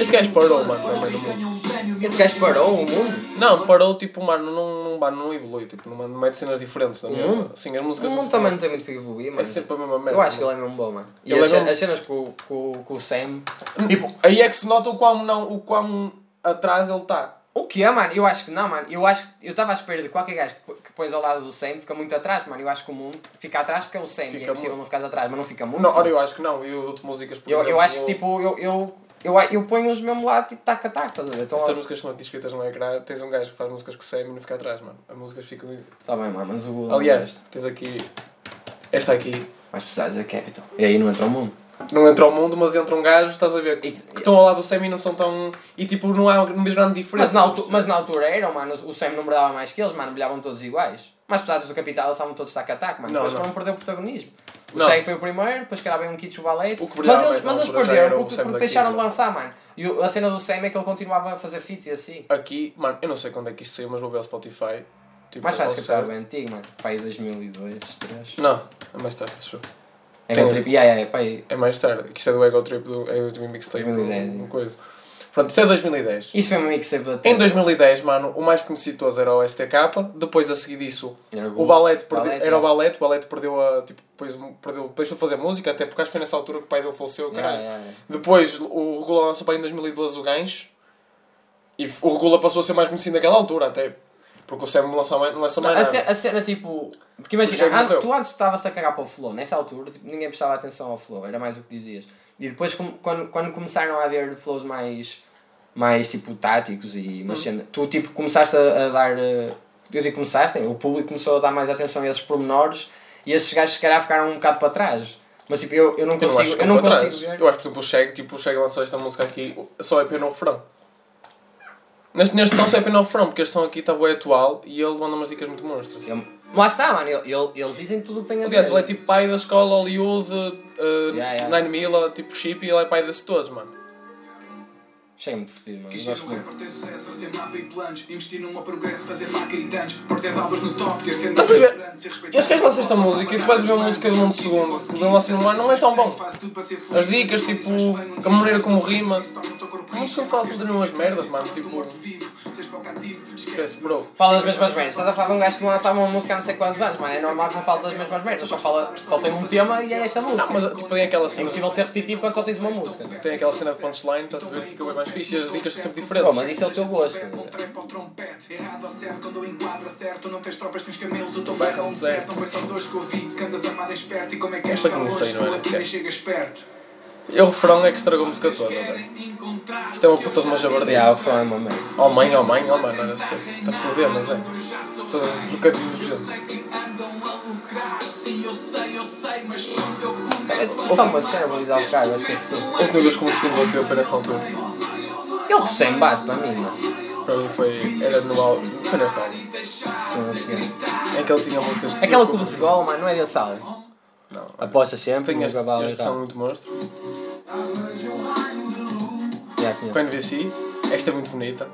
Este gajo parou, mano, também no mundo. Esse gajo parou o mundo? Não, parou, tipo, mano, não, não, mano, não evolui, tipo, não, não mete cenas diferentes na O mesa. mundo? Sim, as O músicas. mundo também não tem muito para evoluir, É mas. sempre a mesma merda. Eu acho que ele é mesmo bom, mano. E as, é as cenas com, com, com o Sam. Tipo, aí é que se nota o quão, não, o quão atrás ele está. O que é, mano? Eu acho que não, mano. Eu acho que eu estava à espera de qualquer gajo que, pões ao lado do Sam fica muito atrás, mano. Eu acho que o mundo fica atrás porque é o Sam e é Fica impossível muito. não ficar atrás, mas não fica muito. Não, ora, eu acho que não. E eu dou-te músicas, por eu, exemplo, eu acho que tipo, eu, eu, eu, eu ponho-os mesmo lá, tipo, tac a tac, estás a ver? Então, Estas músicas estão aqui escritas no ecrã. Tens um gajo que faz músicas com o Sam e não fica atrás, mano. As músicas ficam. Tá bem, mano, mas o. Aliás, tens aqui. Esta aqui. Vais precisar dizer Capital. E aí não entra o mundo. Não entra ao mundo, mas entra um gajo, estás a ver? Que, que estão ao lado do Sam e não são tão. E tipo, não há uma grande diferença. Mas na, altu mas na altura eram, mano, o Sam não brilhava mais que eles, mano, brilhavam todos iguais. Mas apesar dos do Capital, eles estavam todos tac a tac, mano. Não, Depois não. foram perder o protagonismo. O Não. Shaq foi o primeiro, depois que era bem um Kitsch Ballet. Que Mas eles, mais mas eles altura perderam porque, porque deixaram de mano. lançar, mano. E a cena do Sam é que ele continuava a fazer feats e assim. Aqui, mano, eu não sei quando é que isto saiu, mas vou ver o Spotify. Tipo, Mas faz ao Capital é certo. bem antigo, mano. Pai 2002, 2003. Não, é mais tarde, acho. É Ego Trip, yeah, yeah, pai. É mais tarde, que isto é do Ego Trip, do Ego Trip Mixtape, 2010, uma coisa. Pronto, isto é 2010. Isso foi uma mixtape da Em Terra. 2010, mano, o mais conhecido de todos era o STK, depois a seguir disso Era o Balete, perde- Balete, era o é. Balete, o Balete perdeu a, tipo, depois perdeu, deixou de fazer música, até porque acho que foi nessa altura que o pai dele faleceu, Yeah, caralho. yeah, yeah. Depois o Regula lançou para aí em 2012 o Gancho, e o Regula passou a ser mais conhecido naquela altura, até, porque o Sam não lança mais, não lança mais A, nada. ce- a cena tipo. Porque O imagina, antes- tu antes estavas-te a cagar para o flow, nessa altura tipo, ninguém prestava atenção ao flow, era mais o que dizias. E depois com- quando, quando começaram a haver flows mais mais tipo táticos e umas Hum. cenas. Tu tipo começaste a, a dar. eh, Eu digo começaste, o público começou a dar mais atenção a esses pormenores e esses gajos se calhar ficaram um bocado para trás. Mas tipo, eu, eu não Eu consigo. Eu não ficou para consigo ver. Eu acho que, por exemplo, o Cheg, tipo, o Cheg lançou esta música aqui, só é no refrão. Neste, neste som é no refrão, porque este som aqui está bem atual e ele manda umas dicas muito monstras. Lá está, mano, ele- ele- eles dizem tudo o que têm a Aliás, dizer. ele é tipo pai da escola Hollywood, uh, Yeah, yeah. Nine Mila, tipo Chip, e ele é pai desses todos, mano. Chega muito fodido, mano. Quis ser um rapper, ter sucesso, fazer mapa e planos Investir numa progresso, fazer marca e danos Pôr 10 álbuns no top, ter sendo Estás a ver? Estes gajos lançam esta música e tu vais ver a música do Mundo Segundo, que ele lança no ar, não é tão bom. As dicas, tipo, a maneira como rima. O Mundo Segundo fala sempre das mesmas merdas, mano. Tipo, esquece, bro. Fala das mesmas merdas. Estás a falar de um gajo que não lançava uma música há não sei quantos anos, mano. É normal que não fale das mesmas merdas. Só, fala, só tem um tema e é esta música. Não, mas tipo, tem aquela É cena. impossível ser repetitivo quando só tens uma música. Tem aquela cena de punchline, estás a ver? Fica bem mais fixe as dicas são sempre diferentes. mas isso é o teu gosto. Trap ao trompete, errado ou certo, quando eu enquadro acerto Não tens tropas, tens camelos, o teu bairro bairro é que que é que Esta que tão não sei, não é, neste E o refrão é que estragou a música toda, velho. Isto é uma puta de uma jabardice. Yeah, o refrão é uma merda. Oh mãe, oh mãe, oh mano, não esquece. Está a foder, mas é. Todo um trocadilho nojento. É só uma cena, vou avisar o cara, eu esqueci. A última vez que o segundo bateu foi nesta altura. Ele sem bate para mim, mano. Para mim foi. Era no álbum. Foi neste álbum. Sim, assim. Em que ele tinha músicas. Aquela com o Bezegol, mano, não é desse álbum. Não. Aposta sempre, Tem no este, Gabal e este som tal. muito monstro. Já Com conheço. NVC. Esta é muito bonita.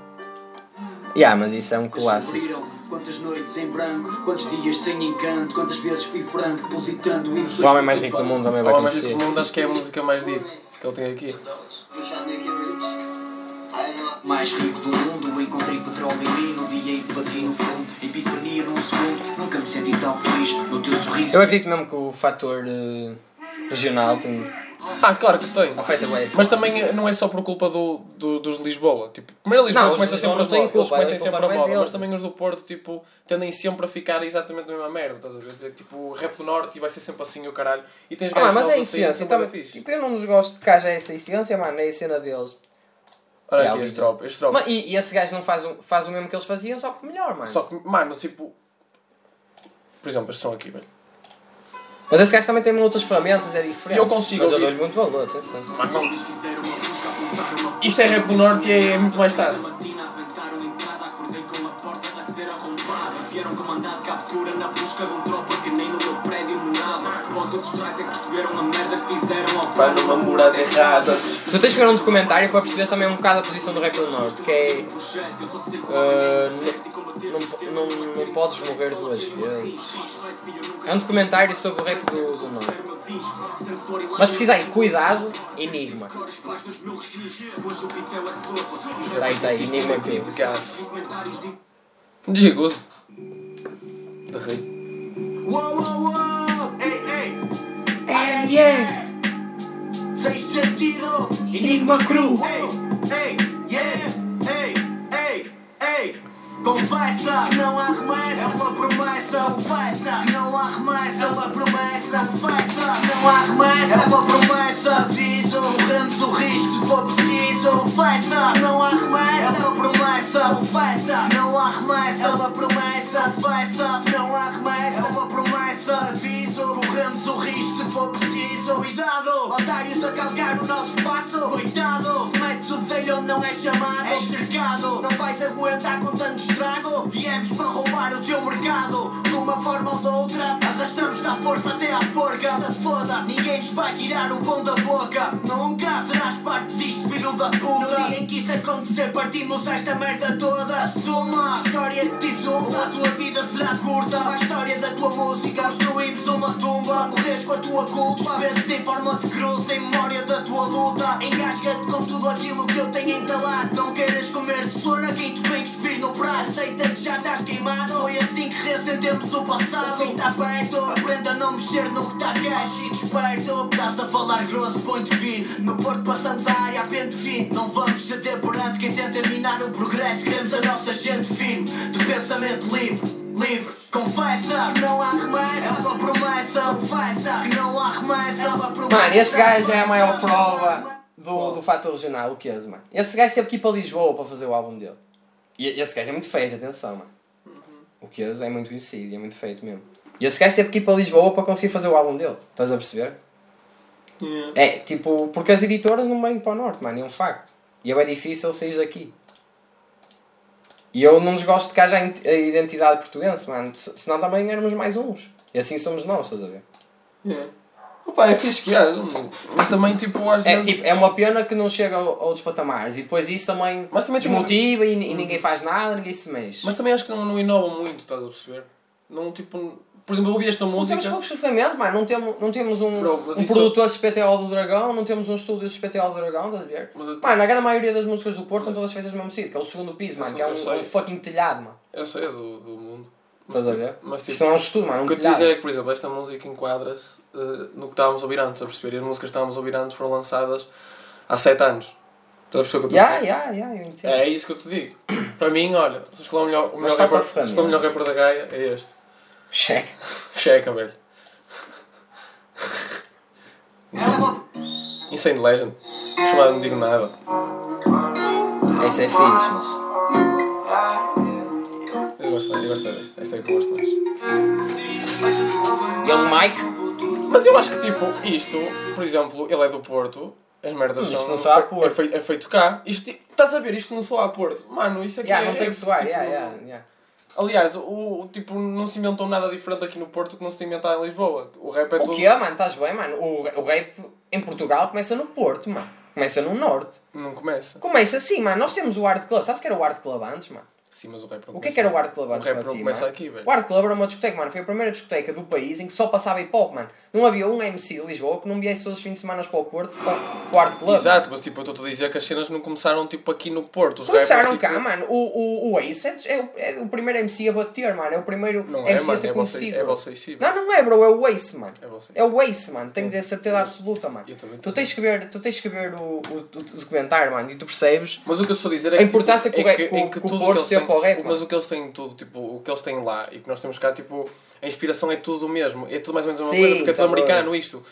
Yeah, mas isso é um clássico. Quantas noites em branco, quantos dias sem encanto, quantas vezes fui franco, depositando emoções. O homem mais rico do mundo também vai O Homem Mais conhecer. Rico do Mundo acho que é a música mais deep que ele tem aqui. Mais rico do mundo, encontrei petróleo em mim, num dia e bati no fundo. Epifania num segundo, nunca me senti tão feliz no teu sorriso. Eu acredito mesmo que o fator eh, regional tem. Ah, claro que tem. Afeta bem. Mas também não é só por culpa do, do- dos de Lisboa. Tipo, primeiro Lisboa Não, começa sempre Lisboa a não têm bola, eles começam sempre a é deles. mas também os do Porto, tipo, tendem sempre a ficar exatamente a mesma merda, estás a ver? Dizer, tipo, rap do Norte e vai ser sempre assim o caralho. E tens Ah, mas é a assim, essência. são fixe. tipo, eu não nos gosto de cá já essa essência, mano. É a cena deles. Olha Yeah, aqui este drop, este drop. E, e esse gajo não faz, o- faz o mesmo que eles faziam, só que melhor, mano. Só que, mano, tipo... Por exemplo, este som aqui, velho. Mas esse gajo também tem outras ferramentas, é diferente. E eu consigo Mas eu ouvir. dou-lhe muito valor, atenção. Isto é rap do Norte e é, é muito mais. Vieram comandar captura na busca de um tropa que nem no meu prédio morava. Os é que perceberam a merda que fizeram ao Vai numa morada errada. Tu tens que ver um documentário para perceber também um bocado a posição do rap do Norte, que é. eh, não, não, não, não podes morrer duas vezes. É um documentário sobre o rap do, do Norte. Mas pesquisa aí, cuidado, Enigma. Está aí, está aí, Enigma aqui. de garfo. Desgosto. De rei. Uou, uou, uou! Ei, ei! É, yeah! Sem sentido! Enigma cru! Ei, ei, yeah! Ei, ei, ei! Confessa não há remessa, é uma promessa. Confessa não há remessa, é uma promessa. Confessa não há remessa, é uma promessa. Aviso, corremos o risco se for preciso. Confessa não há remessa, uma promessa. Confessa não há remessa, uma promessa. Confessa não há remessa, uma promessa. Aviso, corremos o risco se for preciso. Cuidado, otários a calcar o nosso espaço. Coitado, se metes o bedelho não é chamado, é cercado. Não vais aguentar com tanto estrago. Viemos para roubar o teu mercado. De uma forma ou de outra, arrastamos da força até à forca. Se foda, ninguém nos vai tirar o pão da boca. Nunca serás parte filho da puta. No dia em que isso acontecer, partimos esta merda toda. Assuma, história que te insulta. A tua vida será curta. A história da tua música, construímos uma tumba. Morres com a tua culpa. Vezes em forma de cruz, em memória da tua luta. Engasga-te com tudo aquilo que eu tenho entalado. Não queiras comer de sono quem te vem cuspir no prato. Aceita que já estás queimado. Foi assim que ressentemos o passado. Fim está perto. Aprenda a não mexer no que está cá. Chico esperto. Estás a falar grosso, põe-te fino. No Porto passamos a área a pente fino. Não vamos ceder perante quem tenta minar o progresso. Queremos a nossa gente firme. De pensamento livre. Livre, confessa que não há remessa, é uma promessa. Confessa que não há remessa, é uma promessa. Mano, este gajo é a maior prova do, do fator regional, o Kies, mano. Esse gajo teve que ir para Lisboa para fazer o álbum dele. E esse gajo é muito feito, atenção, mano. O Kies é muito conhecido e é muito feito mesmo. E esse gajo teve que ir para Lisboa para conseguir fazer o álbum dele. Estás a perceber? É, tipo, porque as editoras não vêm para o norte, mano, é um facto. E é difícil sair daqui. E eu não desgosto de que haja a identidade portuguesa, mano. se- Senão também éramos mais uns. E assim somos nós, estás a ver? É. Opa, é fixe que há, mas também tipo às É, vezes. tipo, é uma pena que não chega a outros patamares. E depois isso também, Mas também uma- desmotiva e, e ninguém faz nada, ninguém se mexe. Mas também acho que não, não inovam muito, estás a perceber? Não tipo. Por exemplo, eu ouvi esta Não música. temos poucos sofrimentos, mano. Não temos, não temos um, Bro, mas um isso- produtor SPTO do Dragão, não temos um estúdio SPTO do Dragão, estás a ver? Mano, a grande maioria das músicas do Porto são todas feitas no mesmo sítio, que é o segundo piso, mano, que é um, um fucking telhado, mano. Eu sei, é do, do mundo. Estás a ver? Mas, tipo, Isso não é um estudo, mano, é O que eu te dizer é que, por exemplo, esta música enquadra-se eh, no que estávamos a ouvir antes, a perceber? E as músicas que estávamos a ouvir antes foram lançadas há 7 anos. Estás a perceber o que eu estou a Ya, dizer? eu entendo. É isso que eu te digo. Para mim, olha, se escolher o melhor, o Mas melhor, rapper, se o melhor rapper da Gaia, é este. Checa. Checa, velho. Insane Legend. Chamado Não Digo Nada. Esse é fixe, mano. Eu gosto, eu gosto desta. Esta é que eu gosto mais. Young Mike. Mas eu acho que, tipo, isto, por exemplo, ele é do Porto. As merdas Mas isto são. não soa a fe- Porto. É feito, é feito cá. Isto, tipo, estás a ver? Isto não soa a Porto. Mano, isso aqui Ya, é. não tem é, que soar, tipo, ya, ya, ya. Aliás, o, o- tipo, não se inventou nada diferente aqui no Porto que não se tem inventado em Lisboa. O rap é O tudo. que é, mano? Estás bem, mano? O, o rap em Portugal começa no Porto, mano. Começa no Norte. Não começa. Começa assim, mano. Nós temos o Art Club. Sabes que era o Art Club antes, mano? Sim, mas o rap não O que é que era o Art Club O antes rap não ti, começa mano? aqui, velho. O Art Club era uma discoteca, mano. Foi a primeira discoteca do país em que só passava hip hop, mano. Não havia um MC de Lisboa que não viesse todos os fins de semana para o Porto para, o Art Club. Exato, mas tipo, eu estou a dizer que as cenas não começaram tipo aqui no Porto. Os Começaram rappers, cá, tipo, mano. O, o, o Ace é, é o- é o primeiro MC a bater, mano. É o primeiro Não é, MC mano, a ser é você- conhecido. é bro. você sim, Não, não é, bro. É o Ace, mano. É você É o Ace, mano. Tenho de ter certeza absoluta, mano. Tu tens que ver, tu tens que ver o, o, o documentário, mano, e tu percebes Mas o que eu estou a dizer é a que, importância tipo, que, o é rap- que o- em que o tudo Porto têm- Mas o que eles têm tudo, tipo, o que eles têm lá e que nós temos cá, tipo, a inspiração é tudo o mesmo. É tudo mais ou menos a mesma Sim, coisa, porque é tudo tá bem. americano isto.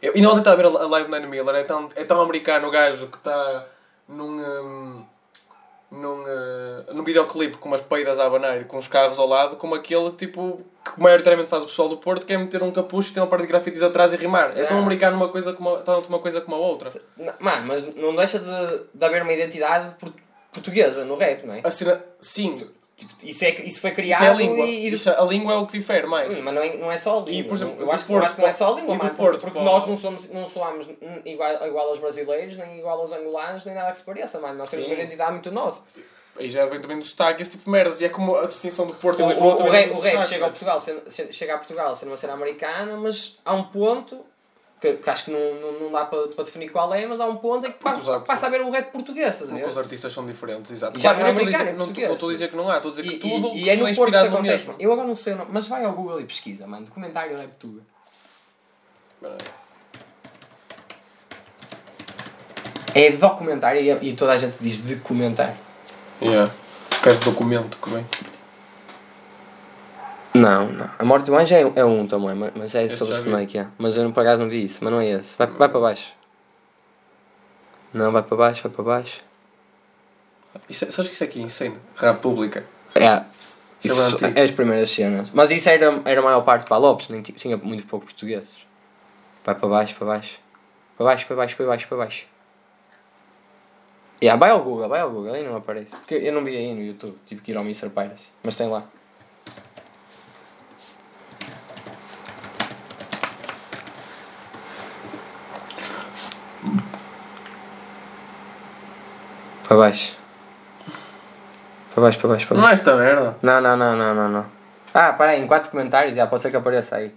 Eu, e não ontem estava a ver a live do Nine Miller, é tão, é tão americano o gajo que está num. hum, num, uh, num videoclipe com umas peidas a abanar e com os carros ao lado, como aquele que, tipo, que maioritariamente faz o pessoal do Porto, que é meter um capucho e ter uma parte de grafites atrás e rimar. É tão Ah. americano uma coisa como a, tanto uma coisa como a outra. Mano, mas não deixa de, de haver uma identidade por- portuguesa no rap, não é? A cena, sim. Isso, é, isso foi Isso criado é a língua. e... e Isso é- a língua é o que difere mais. Hum, Mas não é, não é só a língua. E, por exemplo, eu, acho, que- eu Porto acho que não é só a língua, e mano, Porto porque, porque nós não, somos, não soamos igual, igual aos brasileiros, nem igual aos angolanos, nem nada que se pareça, mano. Nós temos Sim. uma identidade muito nossa. Aí já vem também do sotaque, esse tipo de merdas. E é como a distinção do Porto e O, Lisboa o, o também rap, vem o rap sotaque, chega, ao né? Portugal, sendo, se- chega a Portugal sendo uma cena americana, mas há um ponto que, que acho que não, não, não dá para, para definir qual é, mas há um ponto em que passa, passa a ver o rap português, estás a ver? Porque os artistas são diferentes, exato. Já Claro, não é não dizer- é não não estou a dizer que não há, estou a dizer que E, tudo, e, e é no é Porto que acontece. mesmo. Eu agora não sei o nome, mas vai ao Google e pesquisa, mano. Documentário Rap Tuga. É documentário e, e toda a gente diz documentário. Yeah. Quero documento, bem. Não, não. A Morte do Anjo é, é um também, mas- é Esse sobre vi. Snake, é. Mas eu não, por acaso não vi isso, mas não é esse. Vai, vai para baixo. Não, vai para baixo, vai para baixo. Isso, é- sabes que isso aqui é insane? República. É. Isso é Isso antigo. é as primeiras cenas. Mas isso era, era a maior parte para Lopes, nem ti- tinha muito pouco portugueses. Vai para baixo, para baixo. Para baixo, para baixo, para baixo, para baixo. Yeah, vai ao Google, vai ao Google, aí não aparece. Porque eu não vi aí no YouTube, tive que ir ao Mr. Piracy. Mas tem lá. Para baixo. Para baixo, para baixo, para baixo. Não é esta merda. Não, não, não, não, não, não. Ah, para aí, em quatro comentários, já pode ser que apareça aí.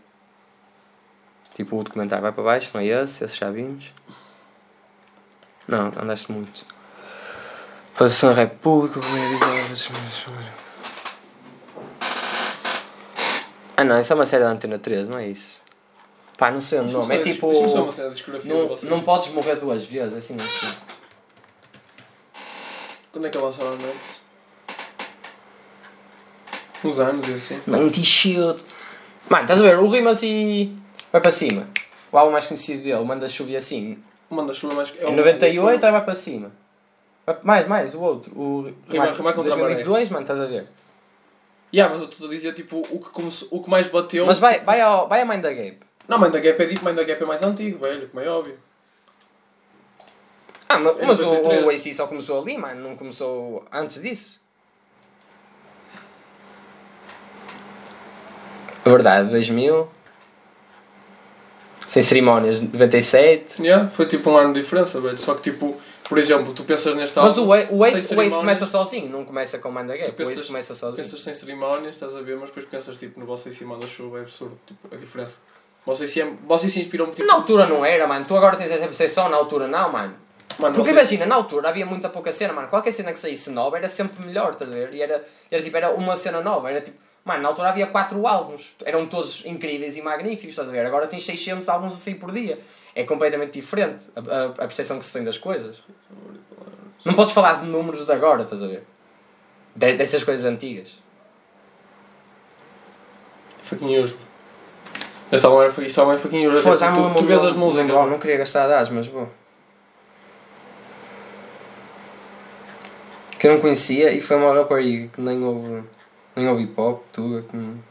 Tipo o documentário vai para baixo, não é esse, esse já vimos. Não, andaste muito. Posição República, Ah não, isso é uma série da Antena 3, não é isso? Pá, não sei o nome, é tipo. não de Não, podes morrer duas vezes, assim assim. Quando é que lançaram merdas? Uns anos e assim. Mighty Shield. Mano, estás a ver? O Rimas e. Vai para cima. O álbum mais conhecido dele, Manda Chover Assim. O manda-chuva mais. É Em o- 98 aí vai para cima. Mais, mais, o outro. O Rimar- rimar contra a maré. 2002, mano, estás a ver? Yeah, mas eu estou a dizer tipo o que, começou- o que mais bateu. Mas vai, vai, ao, vai a Mind the Gap. Não, Mind the Gap é tipo, Mind the Gap é mais antigo, velho, como é óbvio. Ah, mas, mas o, 93. o AC só começou ali, mano, não começou antes disso. A verdade, 2000. Sem cerimónias, 97. Yeah, foi tipo um ano de diferença, velho. Só que tipo, por exemplo, tu pensas neste Mas álbum. o, Ace- o, sem Ace, o Ace começa sozinho, não começa com tu Gap. O Ace começa sozinho. Pensas sem cerimónias, estás a ver, mas depois pensas tipo no Você em cima da chuva, é absurdo, tipo, a diferença. Você se, é, você se inspiram tipo. Na altura não era, mano. Tu agora tens essa percepção, na altura não, mano. Mano, Porque vocês- imagina, na altura havia muita pouca cena, mano. Qualquer cena que saísse nova era sempre melhor, estás a ver? E era, era tipo, era uma cena nova. Era tipo, mano, na altura havia 4 álbuns. Eram todos incríveis e magníficos, estás a ver? Agora tens 600 álbuns a sair por dia. É completamente diferente a, a, a percepção que se tem das coisas. Não podes falar de números de agora, estás a ver? De- dessas coisas antigas. Fucking news. Este álbum era este álbum é fucking já tu, tu vês as músicas. lembro- Não queria gastar dados, mas bom. Que eu não conhecia e foi uma rapariga que nem ouve, nem ouve hip hop, tu, que me,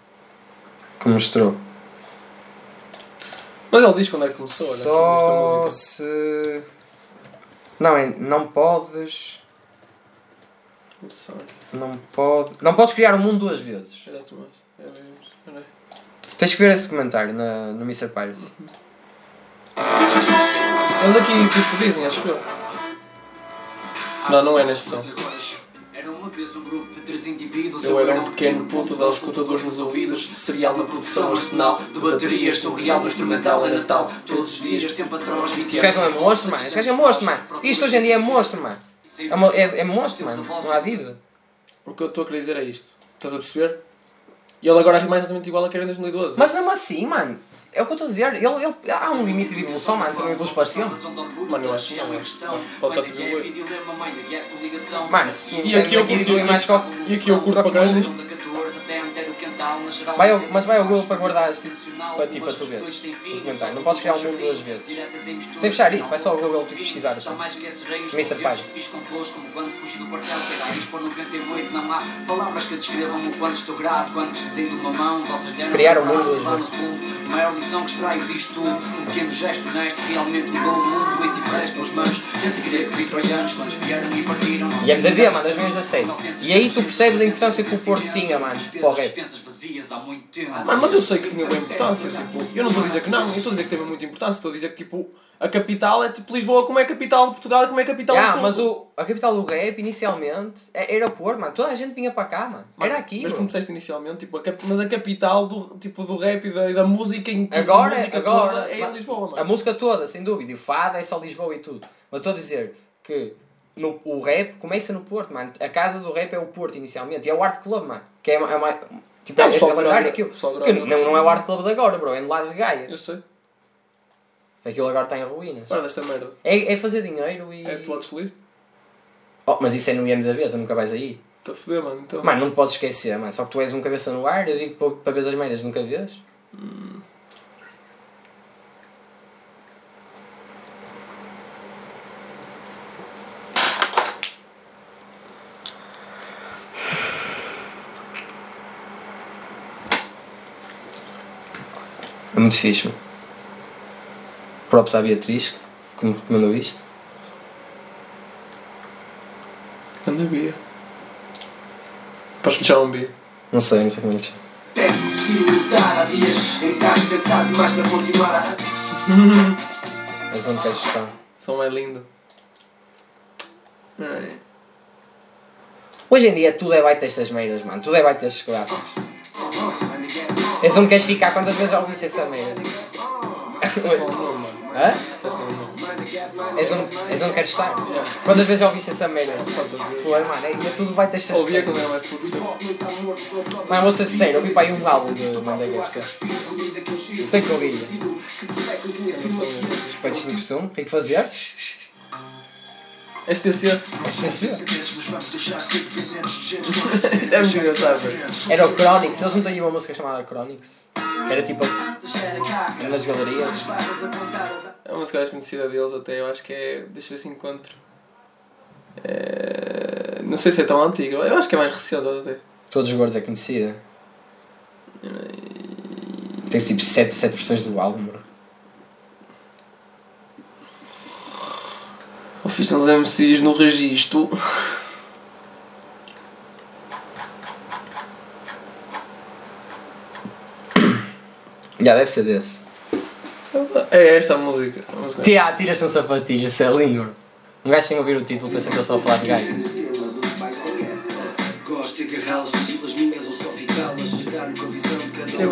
que me mostrou. Mas ele diz quando é que começou, olha, Só esta se. Não, é, não podes. Não pode. Não podes criar o mundo duas vezes. Exato, mas. É mesmo. Tens que ver esse comentário na, no Mr. Piracy. Mas aqui tipo dizem, acho eu. Não, não é neste som. Era uma vez um grupo de três indivíduos. Eu era um pequeno puto de escutadores nos ouvidos, serial na produção, arsenal de baterias, surreal no instrumental é Natal. Todos os dias, tempo atrás, 20 Esse gajo não é monstro, mano. Esse gajo é monstro, mano. Isto hoje em dia é monstro, mano. É, é, é monstro, mano. Não há vida. O que eu estou a querer dizer é isto. Estás a perceber? E ele agora rima exatamente igual a que era em 2012. Mas mesmo assim, mano. É o que eu estou a dizer. Ele, ele, há um limite de evolução, mano. Também dos para sempre. Mano, eu acho que não é. Pode estar a saber o Mano, se E aqui eu curto, e aqui eu curto para caralho disto. Vai ao, mas vai ao Google para guardar tipo, para ti, para tu comentários. Não podes criar um mundo duas vezes. Sem fechar isso, vai só ao Google tipo, pesquisar assim. Missa Paz. Palavras que descrevam o quanto estou grato, quando precisei de uma mão, vocês deram Criar um o mundo duas vezes. A maior lição que extraio disto tudo, um pequeno gesto honesto realmente mudou o mundo. Esse pelas mãos, entre gregos e troianos, quantos vieram e partiram. E MDB, bem, mano, 2017. E aí tu percebes a importância que o Porto tinha, mano, para o rap. Há muito tempo. Mano, mas eu sei que tinha boa importância, tipo, eu não estou a dizer que não, eu estou a dizer que teve muita importância, estou a dizer que tipo, a capital é tipo Lisboa como é a capital de Portugal e como é a capital Ah, de tudo. mas o, a capital do rap, inicialmente, é- era Porto, mano. Toda a gente vinha para cá, mano. Era aqui, Mas como disseste inicialmente, tipo, a cap- mas a capital do, tipo, do rap e da, e da música em tipo, Agora, música agora, toda é em Lisboa, mano. A música toda, sem dúvida. E o fado é só Lisboa e tudo. Mas estou a dizer que no, o rap começa no Porto, mano. A casa do rap é o Porto, inicialmente. E é o Art Club, mano. Que é, é uma... Tipo, É, é, o é lendário Grande- aquilo. Que não, não é o Art Club de agora, bro. É no lado de Gaia. Eu sei. Aquilo agora está em ruínas. Para desta merda. É, é fazer dinheiro e... É a tua watchlist? Oh, mas isso é no IMDB, tu nunca vais aí. Estou a foder, mano. Então. Mano, não podes esquecer, mano. Só que tu és um cabeça no ar, eu digo para, para ver as meias, nunca vês? É muito fixe, mano. Props à Beatriz, que me recomendou isto. Anda Bia. Podes me chamar um Bia? Não sei, não sei como é que se chama. Peço-me há dias em casa pensado demais para continuar a... Mas onde queres estar? Som é lindo. Hoje em dia tudo é baita estas meiras, mano. Tudo é baita estas graças. És onde queres ficar quantas vezes já ouviste essa meira? Hã? És onde, és onde queres estar? Quantas vezes já ouviste essa merda? Tu é, mano, é, é tudo vai estas Ouvia quando era mais puto. Mas vou ser sincero, eu vi para aí um álbum de Manda Garça. Tem que ouvir. Respeitos de costume, tem que fazer. STC. STC. Isto é muito engraçado, velho. Era o Chronix, eles não têm uma música chamada Chronix? Era tipo. Era nas galerias. A música mais conhecida deles até eu acho que é. Deixa eu ver se encontro. É, não sei se é tão antiga, eu acho que é mais recente até. Todos os gordos é conhecida. Tem tipo 7, sete versões do álbum, bro. Eu fiz uns MCs no registro. Já deve ser desse. É esta a música. Tia, tiras um sapatilho, isso é lindo. Um gajo sem ouvir o título pensa que eu só a falar de gajo. Gosto de agarrá-las, senti-las minhas ou só ficá-las. Chegar com a visão de cada Sim,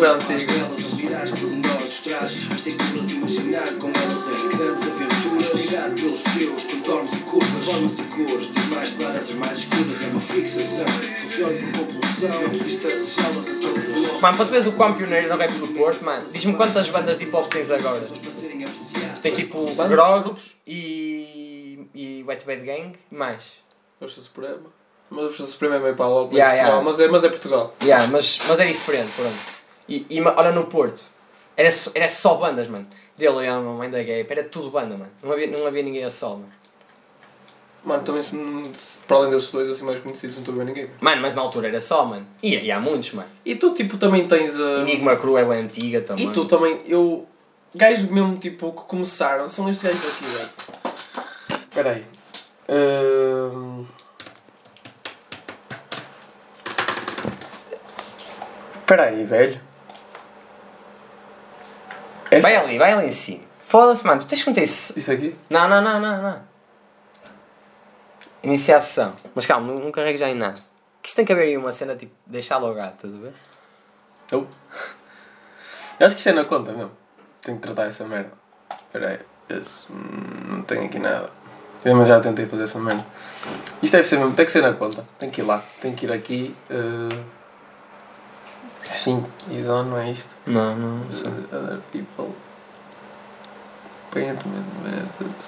uma é das mais antigo. belas. Ao virar os pormenores dos trajes, as texturas, imaginar com elas em grandes aventuras. Inspirado pelos seus contornos e curvas, formas e cores. Das mais claras às mais escuras, é uma fixação. Funciona por compulsão, não resisto a desejá-las a nossos. Mano, para tu veres o quão pioneiro no rap do Porto, mano, diz-me quantas bandas de hip hop tens agora? Tens tipo Grog e. e Wet Bad Gang mais. Força Suprema. Mas a Força Suprema é meio para lá, Yeah, Portugal, yeah. Mas, é, mas é Portugal. Yeah, mas, mas é diferente, pronto. E, e olha no Porto, era só, era só bandas, mano. Dele a mãe da Gap, era tudo banda, mano. Não havia, não havia ninguém a solo, mano. Mano, também se, se- para além desses dois assim mais conhecidos, não estou a ver ninguém. Mano, mas na altura era só, mano. E, e há muitos, mano. E tu, tipo, também tens a. Enigma Crew é bem antiga também. E tu também, eu. Gajos mesmo, tipo, que começaram, são estes gajos aqui, velho. Espera aí. Espera aí, velho. Esta- Vai ali, vai ali em cima. Foda-se, mano, tu tens que meter isso. Isso aqui? Não, não, não, não, não. Iniciação. Mas calma, não, não carrego já em nada. Que isso tem que haver aí uma cena tipo, deixar logado, estás a ver? Eu? Eu acho que isso é na conta mesmo. Tenho que tratar essa merda. Espera aí. Esse, hum, não tenho aqui nada. Eu mas já tentei fazer essa merda. Isto deve ser mesmo, tem que ser na conta. Tem que ir lá. Tem que ir aqui. Uh... Sim, is on, não é isto? Não, não sei. Uh, other people. Payment methods.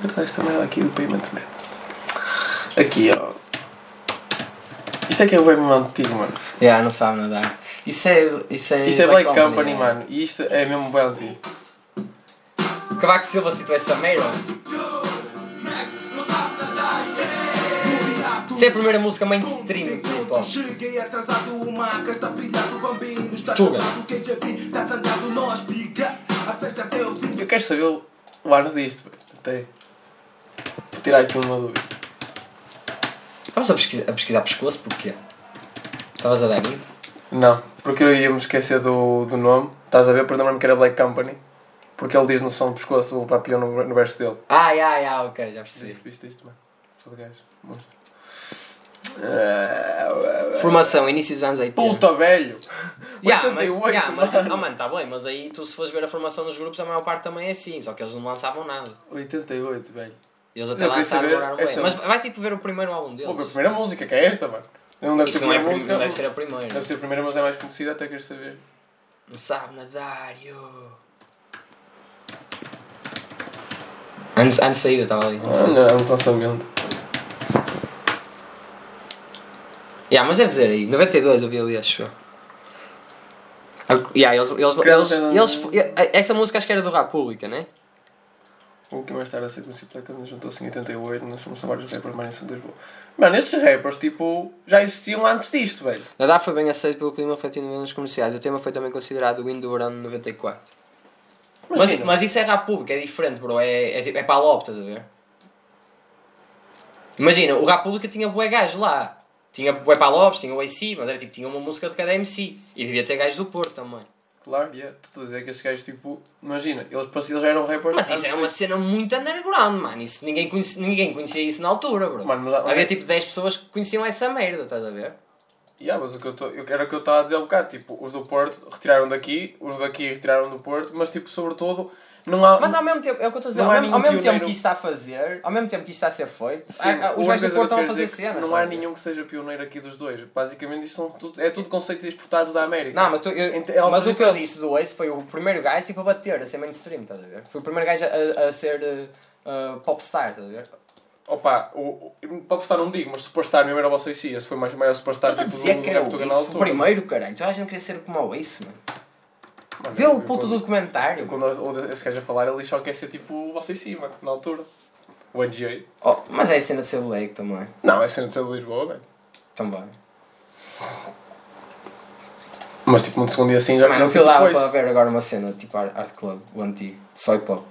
Tratar esta merda aqui do payment methods. Aqui, ó. Isto é que é o bem mesmo antigo, mano. Yeah, não sabe nadar. Isso é. Isso é, Isto é Black Company, yeah. mano. E isto é mesmo bem antigo. Cavaco Silva citou essa merda. Isso é a primeira música mainstream do hip hop. Cheguei atrasado, o maca está brilhado, o bambino está Tuga. está zangado, nós pica. A festa até o fim. Eu quero saber o- o ano disto, velho. Até. Vou tirar aqui uma dúvida. Estavas a pesquisar, a pesquisar pescoço porquê? Estavas a dar muito? Não, porque eu ia me esquecer do, do nome. Estás a ver? Porque lembro-me que era Black Company. Porque ele diz no som do pescoço o papião no, no verso dele. Ah, yeah, yeah, ok, já percebi. Viste, viste isto, mano? Sou de gajo. Monstro. Ah, Formação, início dos anos 80. Puta velho! Yeah, mas, 88, yeah, mas, mano. oh, mano, tá bem, mas aí tu se fores ver a formação dos grupos, a maior parte também é assim, só que eles não lançavam nada. 88, velho. Eles até Eu queria lançaram demoraram bem. Mas vai tipo ver o primeiro álbum deles. Ver a primeira música, que é esta, mano. Não deve Isso ser a não é primeira prim- música. não deve ser a primeira. Deve ser a primeira, mas é mais conhecida, até queres saber. Não sabe nadar, yo. Antes, antes de saída, estava ali. antes Ah, não, é lançamento. Yeah, mas deve dizer aí, 92 eu vi ali, acho eu. Ah, Yeah, eles, eles, eles, eles, essa música acho que era do República, né? O que mais tarde a ser conhecido pela Câmara juntou-se em 88, nós fomos vários rappers mais em Lisboa. Mano, esses rappers, tipo, já existiam antes disto, velho. Nadar foi bem aceito pelo clima feito em novelas comerciais. O tema foi também considerado o hino do verão de 94. Mas, mas isso é rap público, é diferente, bro. É, é, tipo- é para a lop, estás a ver? Imagina, o rap público tinha bué gajos lá. Tinha bué para Lopes, tinha o AC, mas era tipo, tinha uma música de cada MC. E devia ter gajos do Porto também. Claro, yeah. tu estás a dizer que esses gajos, tipo, imagina, eles, eles já eram rappers. Mas isso é uma cena muito underground, mano. Isso, ninguém, conhecia, ninguém conhecia isso na altura, bro. Mano, mas- Havia tipo 10 pessoas que conheciam essa merda, estás a ver? Yeah, mas o que eu, tô, eu era o que eu estava a dizer há um bocado, tipo, os do Porto retiraram daqui, os daqui retiraram do Porto, mas tipo, sobretudo, não há. Mas ao mesmo tempo, é o que eu estou a dizer, ao mesmo, ao mesmo tempo que isto está a fazer, ao mesmo tempo que isto está a ser feito, Sim, há- há- os gajos do Porto estão a fazer que cenas. Não há sabe? nenhum que seja pioneiro aqui dos dois. Basicamente, isto são tudo, é tudo conceitos exportados da América. Não, mas, tu, eu- Ent- é mas o que eu disse do Ace foi o primeiro gajo tipo, a bater, a ser mainstream, estás a ver? Foi o primeiro gajo a, a ser uh, uh, popstar, estás a ver? Opa, o, o, popstar não digo, mas superstar mesmo era o vosso IC, esse foi mais o maior superstar Tu estás a tipo, dizer do que era o Ace, o primeiro, caralho. Tu achas que queria ser como o Ace, mano? Mano, Vê o puto do documentário. Quando esse gajo a falar, ele só quer ser tipo você em cima, na altura. O NJ. Oh, mas é a cena de ser moleque também. Não, é cena de ser de Lisboa, velho. Também. Mas tipo, no segundo dia assim já Mano, tinha o que eu dava depois. para ver agora uma cena tipo Art Club, o antigo, só hip hop.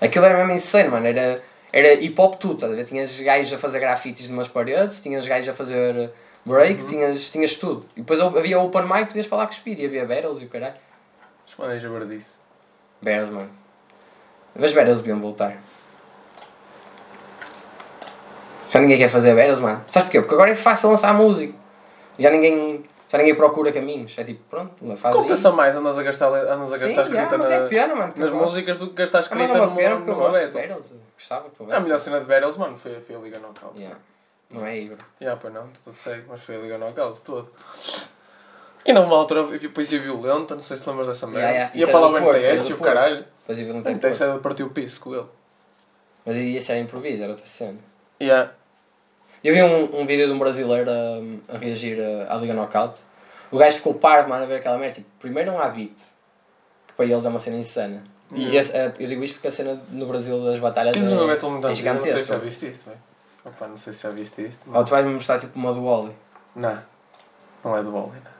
Aquilo era mesmo insano, mano. Era, era hip hop tudo, estás a ver? Tinhas gajos a fazer grafites numas paredes, tinhas gajos a fazer break, tinhas, tinhas tudo. E depois havia open mic, tu ias para lá cuspir, e havia battles e o caralho. Os manéis a disso. Battles, mano. Mas battles deviam voltar. Já ninguém quer fazer battles, mano. Sabes porquê? Porque agora é fácil lançar música. Já ninguém, já ninguém procura caminhos. É tipo, pronto, faz aí. Compensa mais andas a gastar, andas a Sim, gastar já, escrita mas na, é pena, mano, nas músicas do que gastar Ah, escrita mas é uma numa, pena eu gosto de Gostava que A melhor cena de Battles, mano, foi, foi a Liga Knockout. Yeah. Não é Ibra. Yeah, pois não, tudo segue, mas foi a Liga Knockout todo. E não uma altura depois ia violenta, não sei se te lembras dessa merda. Yeah, yeah. Ia para lá o do e o caralho. Depois ia violenta O era partiu o piso com ele. Mas isso era improviso, era outra cena. Yeah. Eu vi um, um vídeo de um brasileiro a, a reagir à Liga Knockout. O gajo ficou parvo, mano, a ver aquela merda. Tipo, primeiro não há beat, que para eles é uma cena insana. E Yeah. esse- a- eu digo isto porque a cena no Brasil das batalhas Fiz é, uma é antiga, não sei se já gigantesca. viste isto, velho. Opa, não sei se já viste isto. Ou tu vais-me mostrar tipo uma do Wally. Não, não é do Wally, não.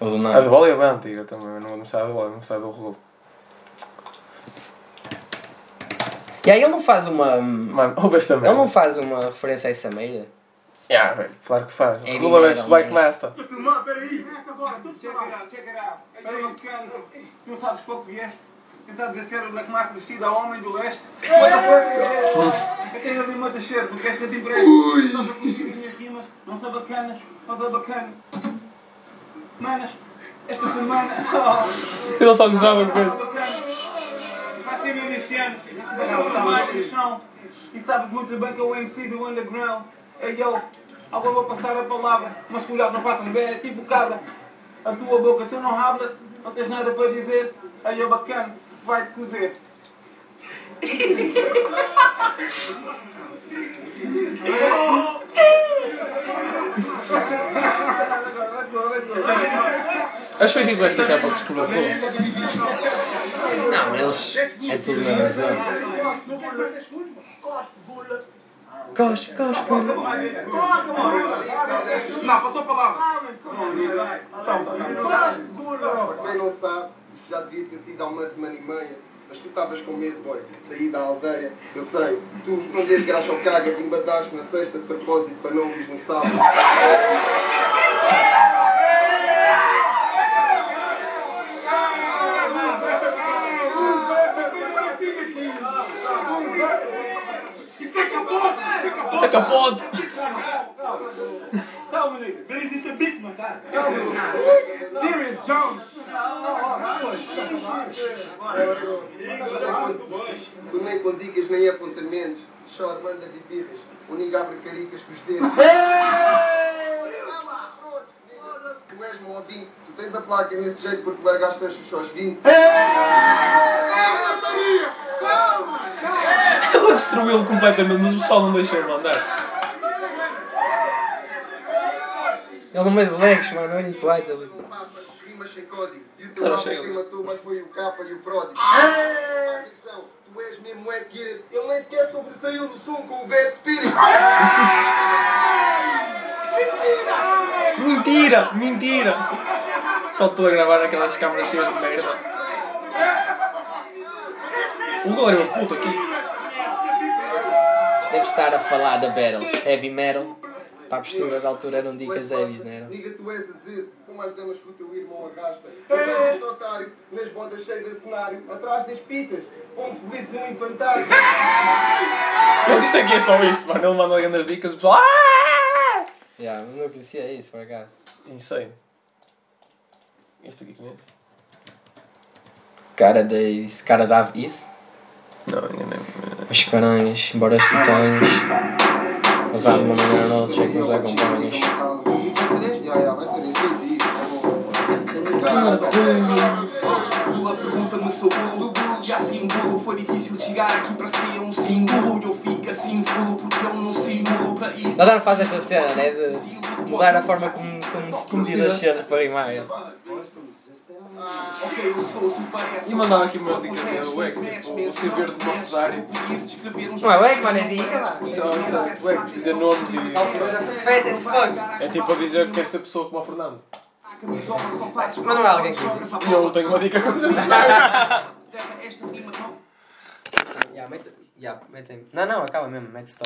Ou do A nada. do Wally é bem antiga também, eu não vou mostrar a do Wally, vou mostrar a do Rolo. E aí ele não faz uma. Mano, ouve esta Ele não faz uma referência a essa merda. Yeah, velho, claro que faz. Heavy Rolo é metal, Black man. Master. Filmar, peraí. Agora, tudo check it out, check it out. Peraí, bacana. Tu sabes pouco vieste? Tentar desafiar o Black Mark vestido a homem do leste? Eu tenho ali uma descer, porque queres que eu te empreste? Não para conseguir as minhas rimas, não são bacanas, não são bacanas. Manas, esta semana... Ele só gozava bacana. Vai ter milicianos, não mais no chão. E sabes muito bem que é o MC do underground. Ei eu, agora vou passar a palavra, mas cuidado, não faças ver, é tipo cabra. A tua boca, tu não hablas, não tens nada para dizer. Aí eu bacana, vai-te cozer. Acho que foi tipo esta capa que descobriu o Rolo. Não, eles. É tudo na razão. Gosto, gosto, gosto. Não, passou a palavra. Quem não sabe, isto já devia ter sido há uma semana e meia. Mas tu estavas com medo, boy, de sair da aldeia. Eu sei, tu não dês graça ao caga, te embadaste na sexta de propósito para não ouvires no sábado. Isto é capote! Calma, nigga. Billy disse beat, mano. tá? Tu nem com dicas nem apontamentos. Choro, manda de birras. O ninguém abre caricas com os dedos. Tu és ovinho. Tu tens a placa nesse jeito porque largaste as só os 20. Ele destruiu-lo completamente, mas o pessoal não deixa ele andar. Ele no meio de legs, mano, olha que vai ali. Rimas sem código. E o teu Claro, álbum quem matou mais foi o capa e o pródigo. Atenção, tu és mesmo é que Ele nem sequer sobressaiu no som com o Bad Spirit. Mentira! Mentira! Só estou a gravar aquelas câmaras cheias de merda. O Rolo era uma puta aqui. Deve estar a falar da Battle. Heavy metal. Para a postura da altura eram dicas heavies, não eram? Niga, tu és azedo, com as damas que o teu irmão arrasta. Atrás deste otário, nas bodas cheias de cenário, atrás das pitas, como feliz no infantário. Ele disse aqui é só isto, mano. Ele manda grandes dicas e o pessoal. "Ah!" Yeah, mas não conhecia isso, por acaso. Insane. Este aqui conhece? Cara Davis, cara dava isso? Não, enganei-me. Os caranhas, embora os titãs. Usado de uma maneira não sei que usar Lula pergunta-me se eu bulo E assim bulo Foi difícil chegar aqui para ser um símbolo E eu fico assim fulo porque eu não simulo para ir Ele já não faz esta cena, né? De mudar a forma como, como se como diz as cenas para rimar. Ok, eu sou, tu parece. E mandava aqui umas dicas de Wack, tipo, o saber do Mocesário. Não é Wack, mano, é dica. Só isso é Wack, dizer nomes e. É tipo a dizer que quer ser pessoa como o Fernando. Mas não é alguém que diz isso. Eu tenho uma dica com Ya, mete. Ya, mete. Não, não, acaba mesmo, mete stop.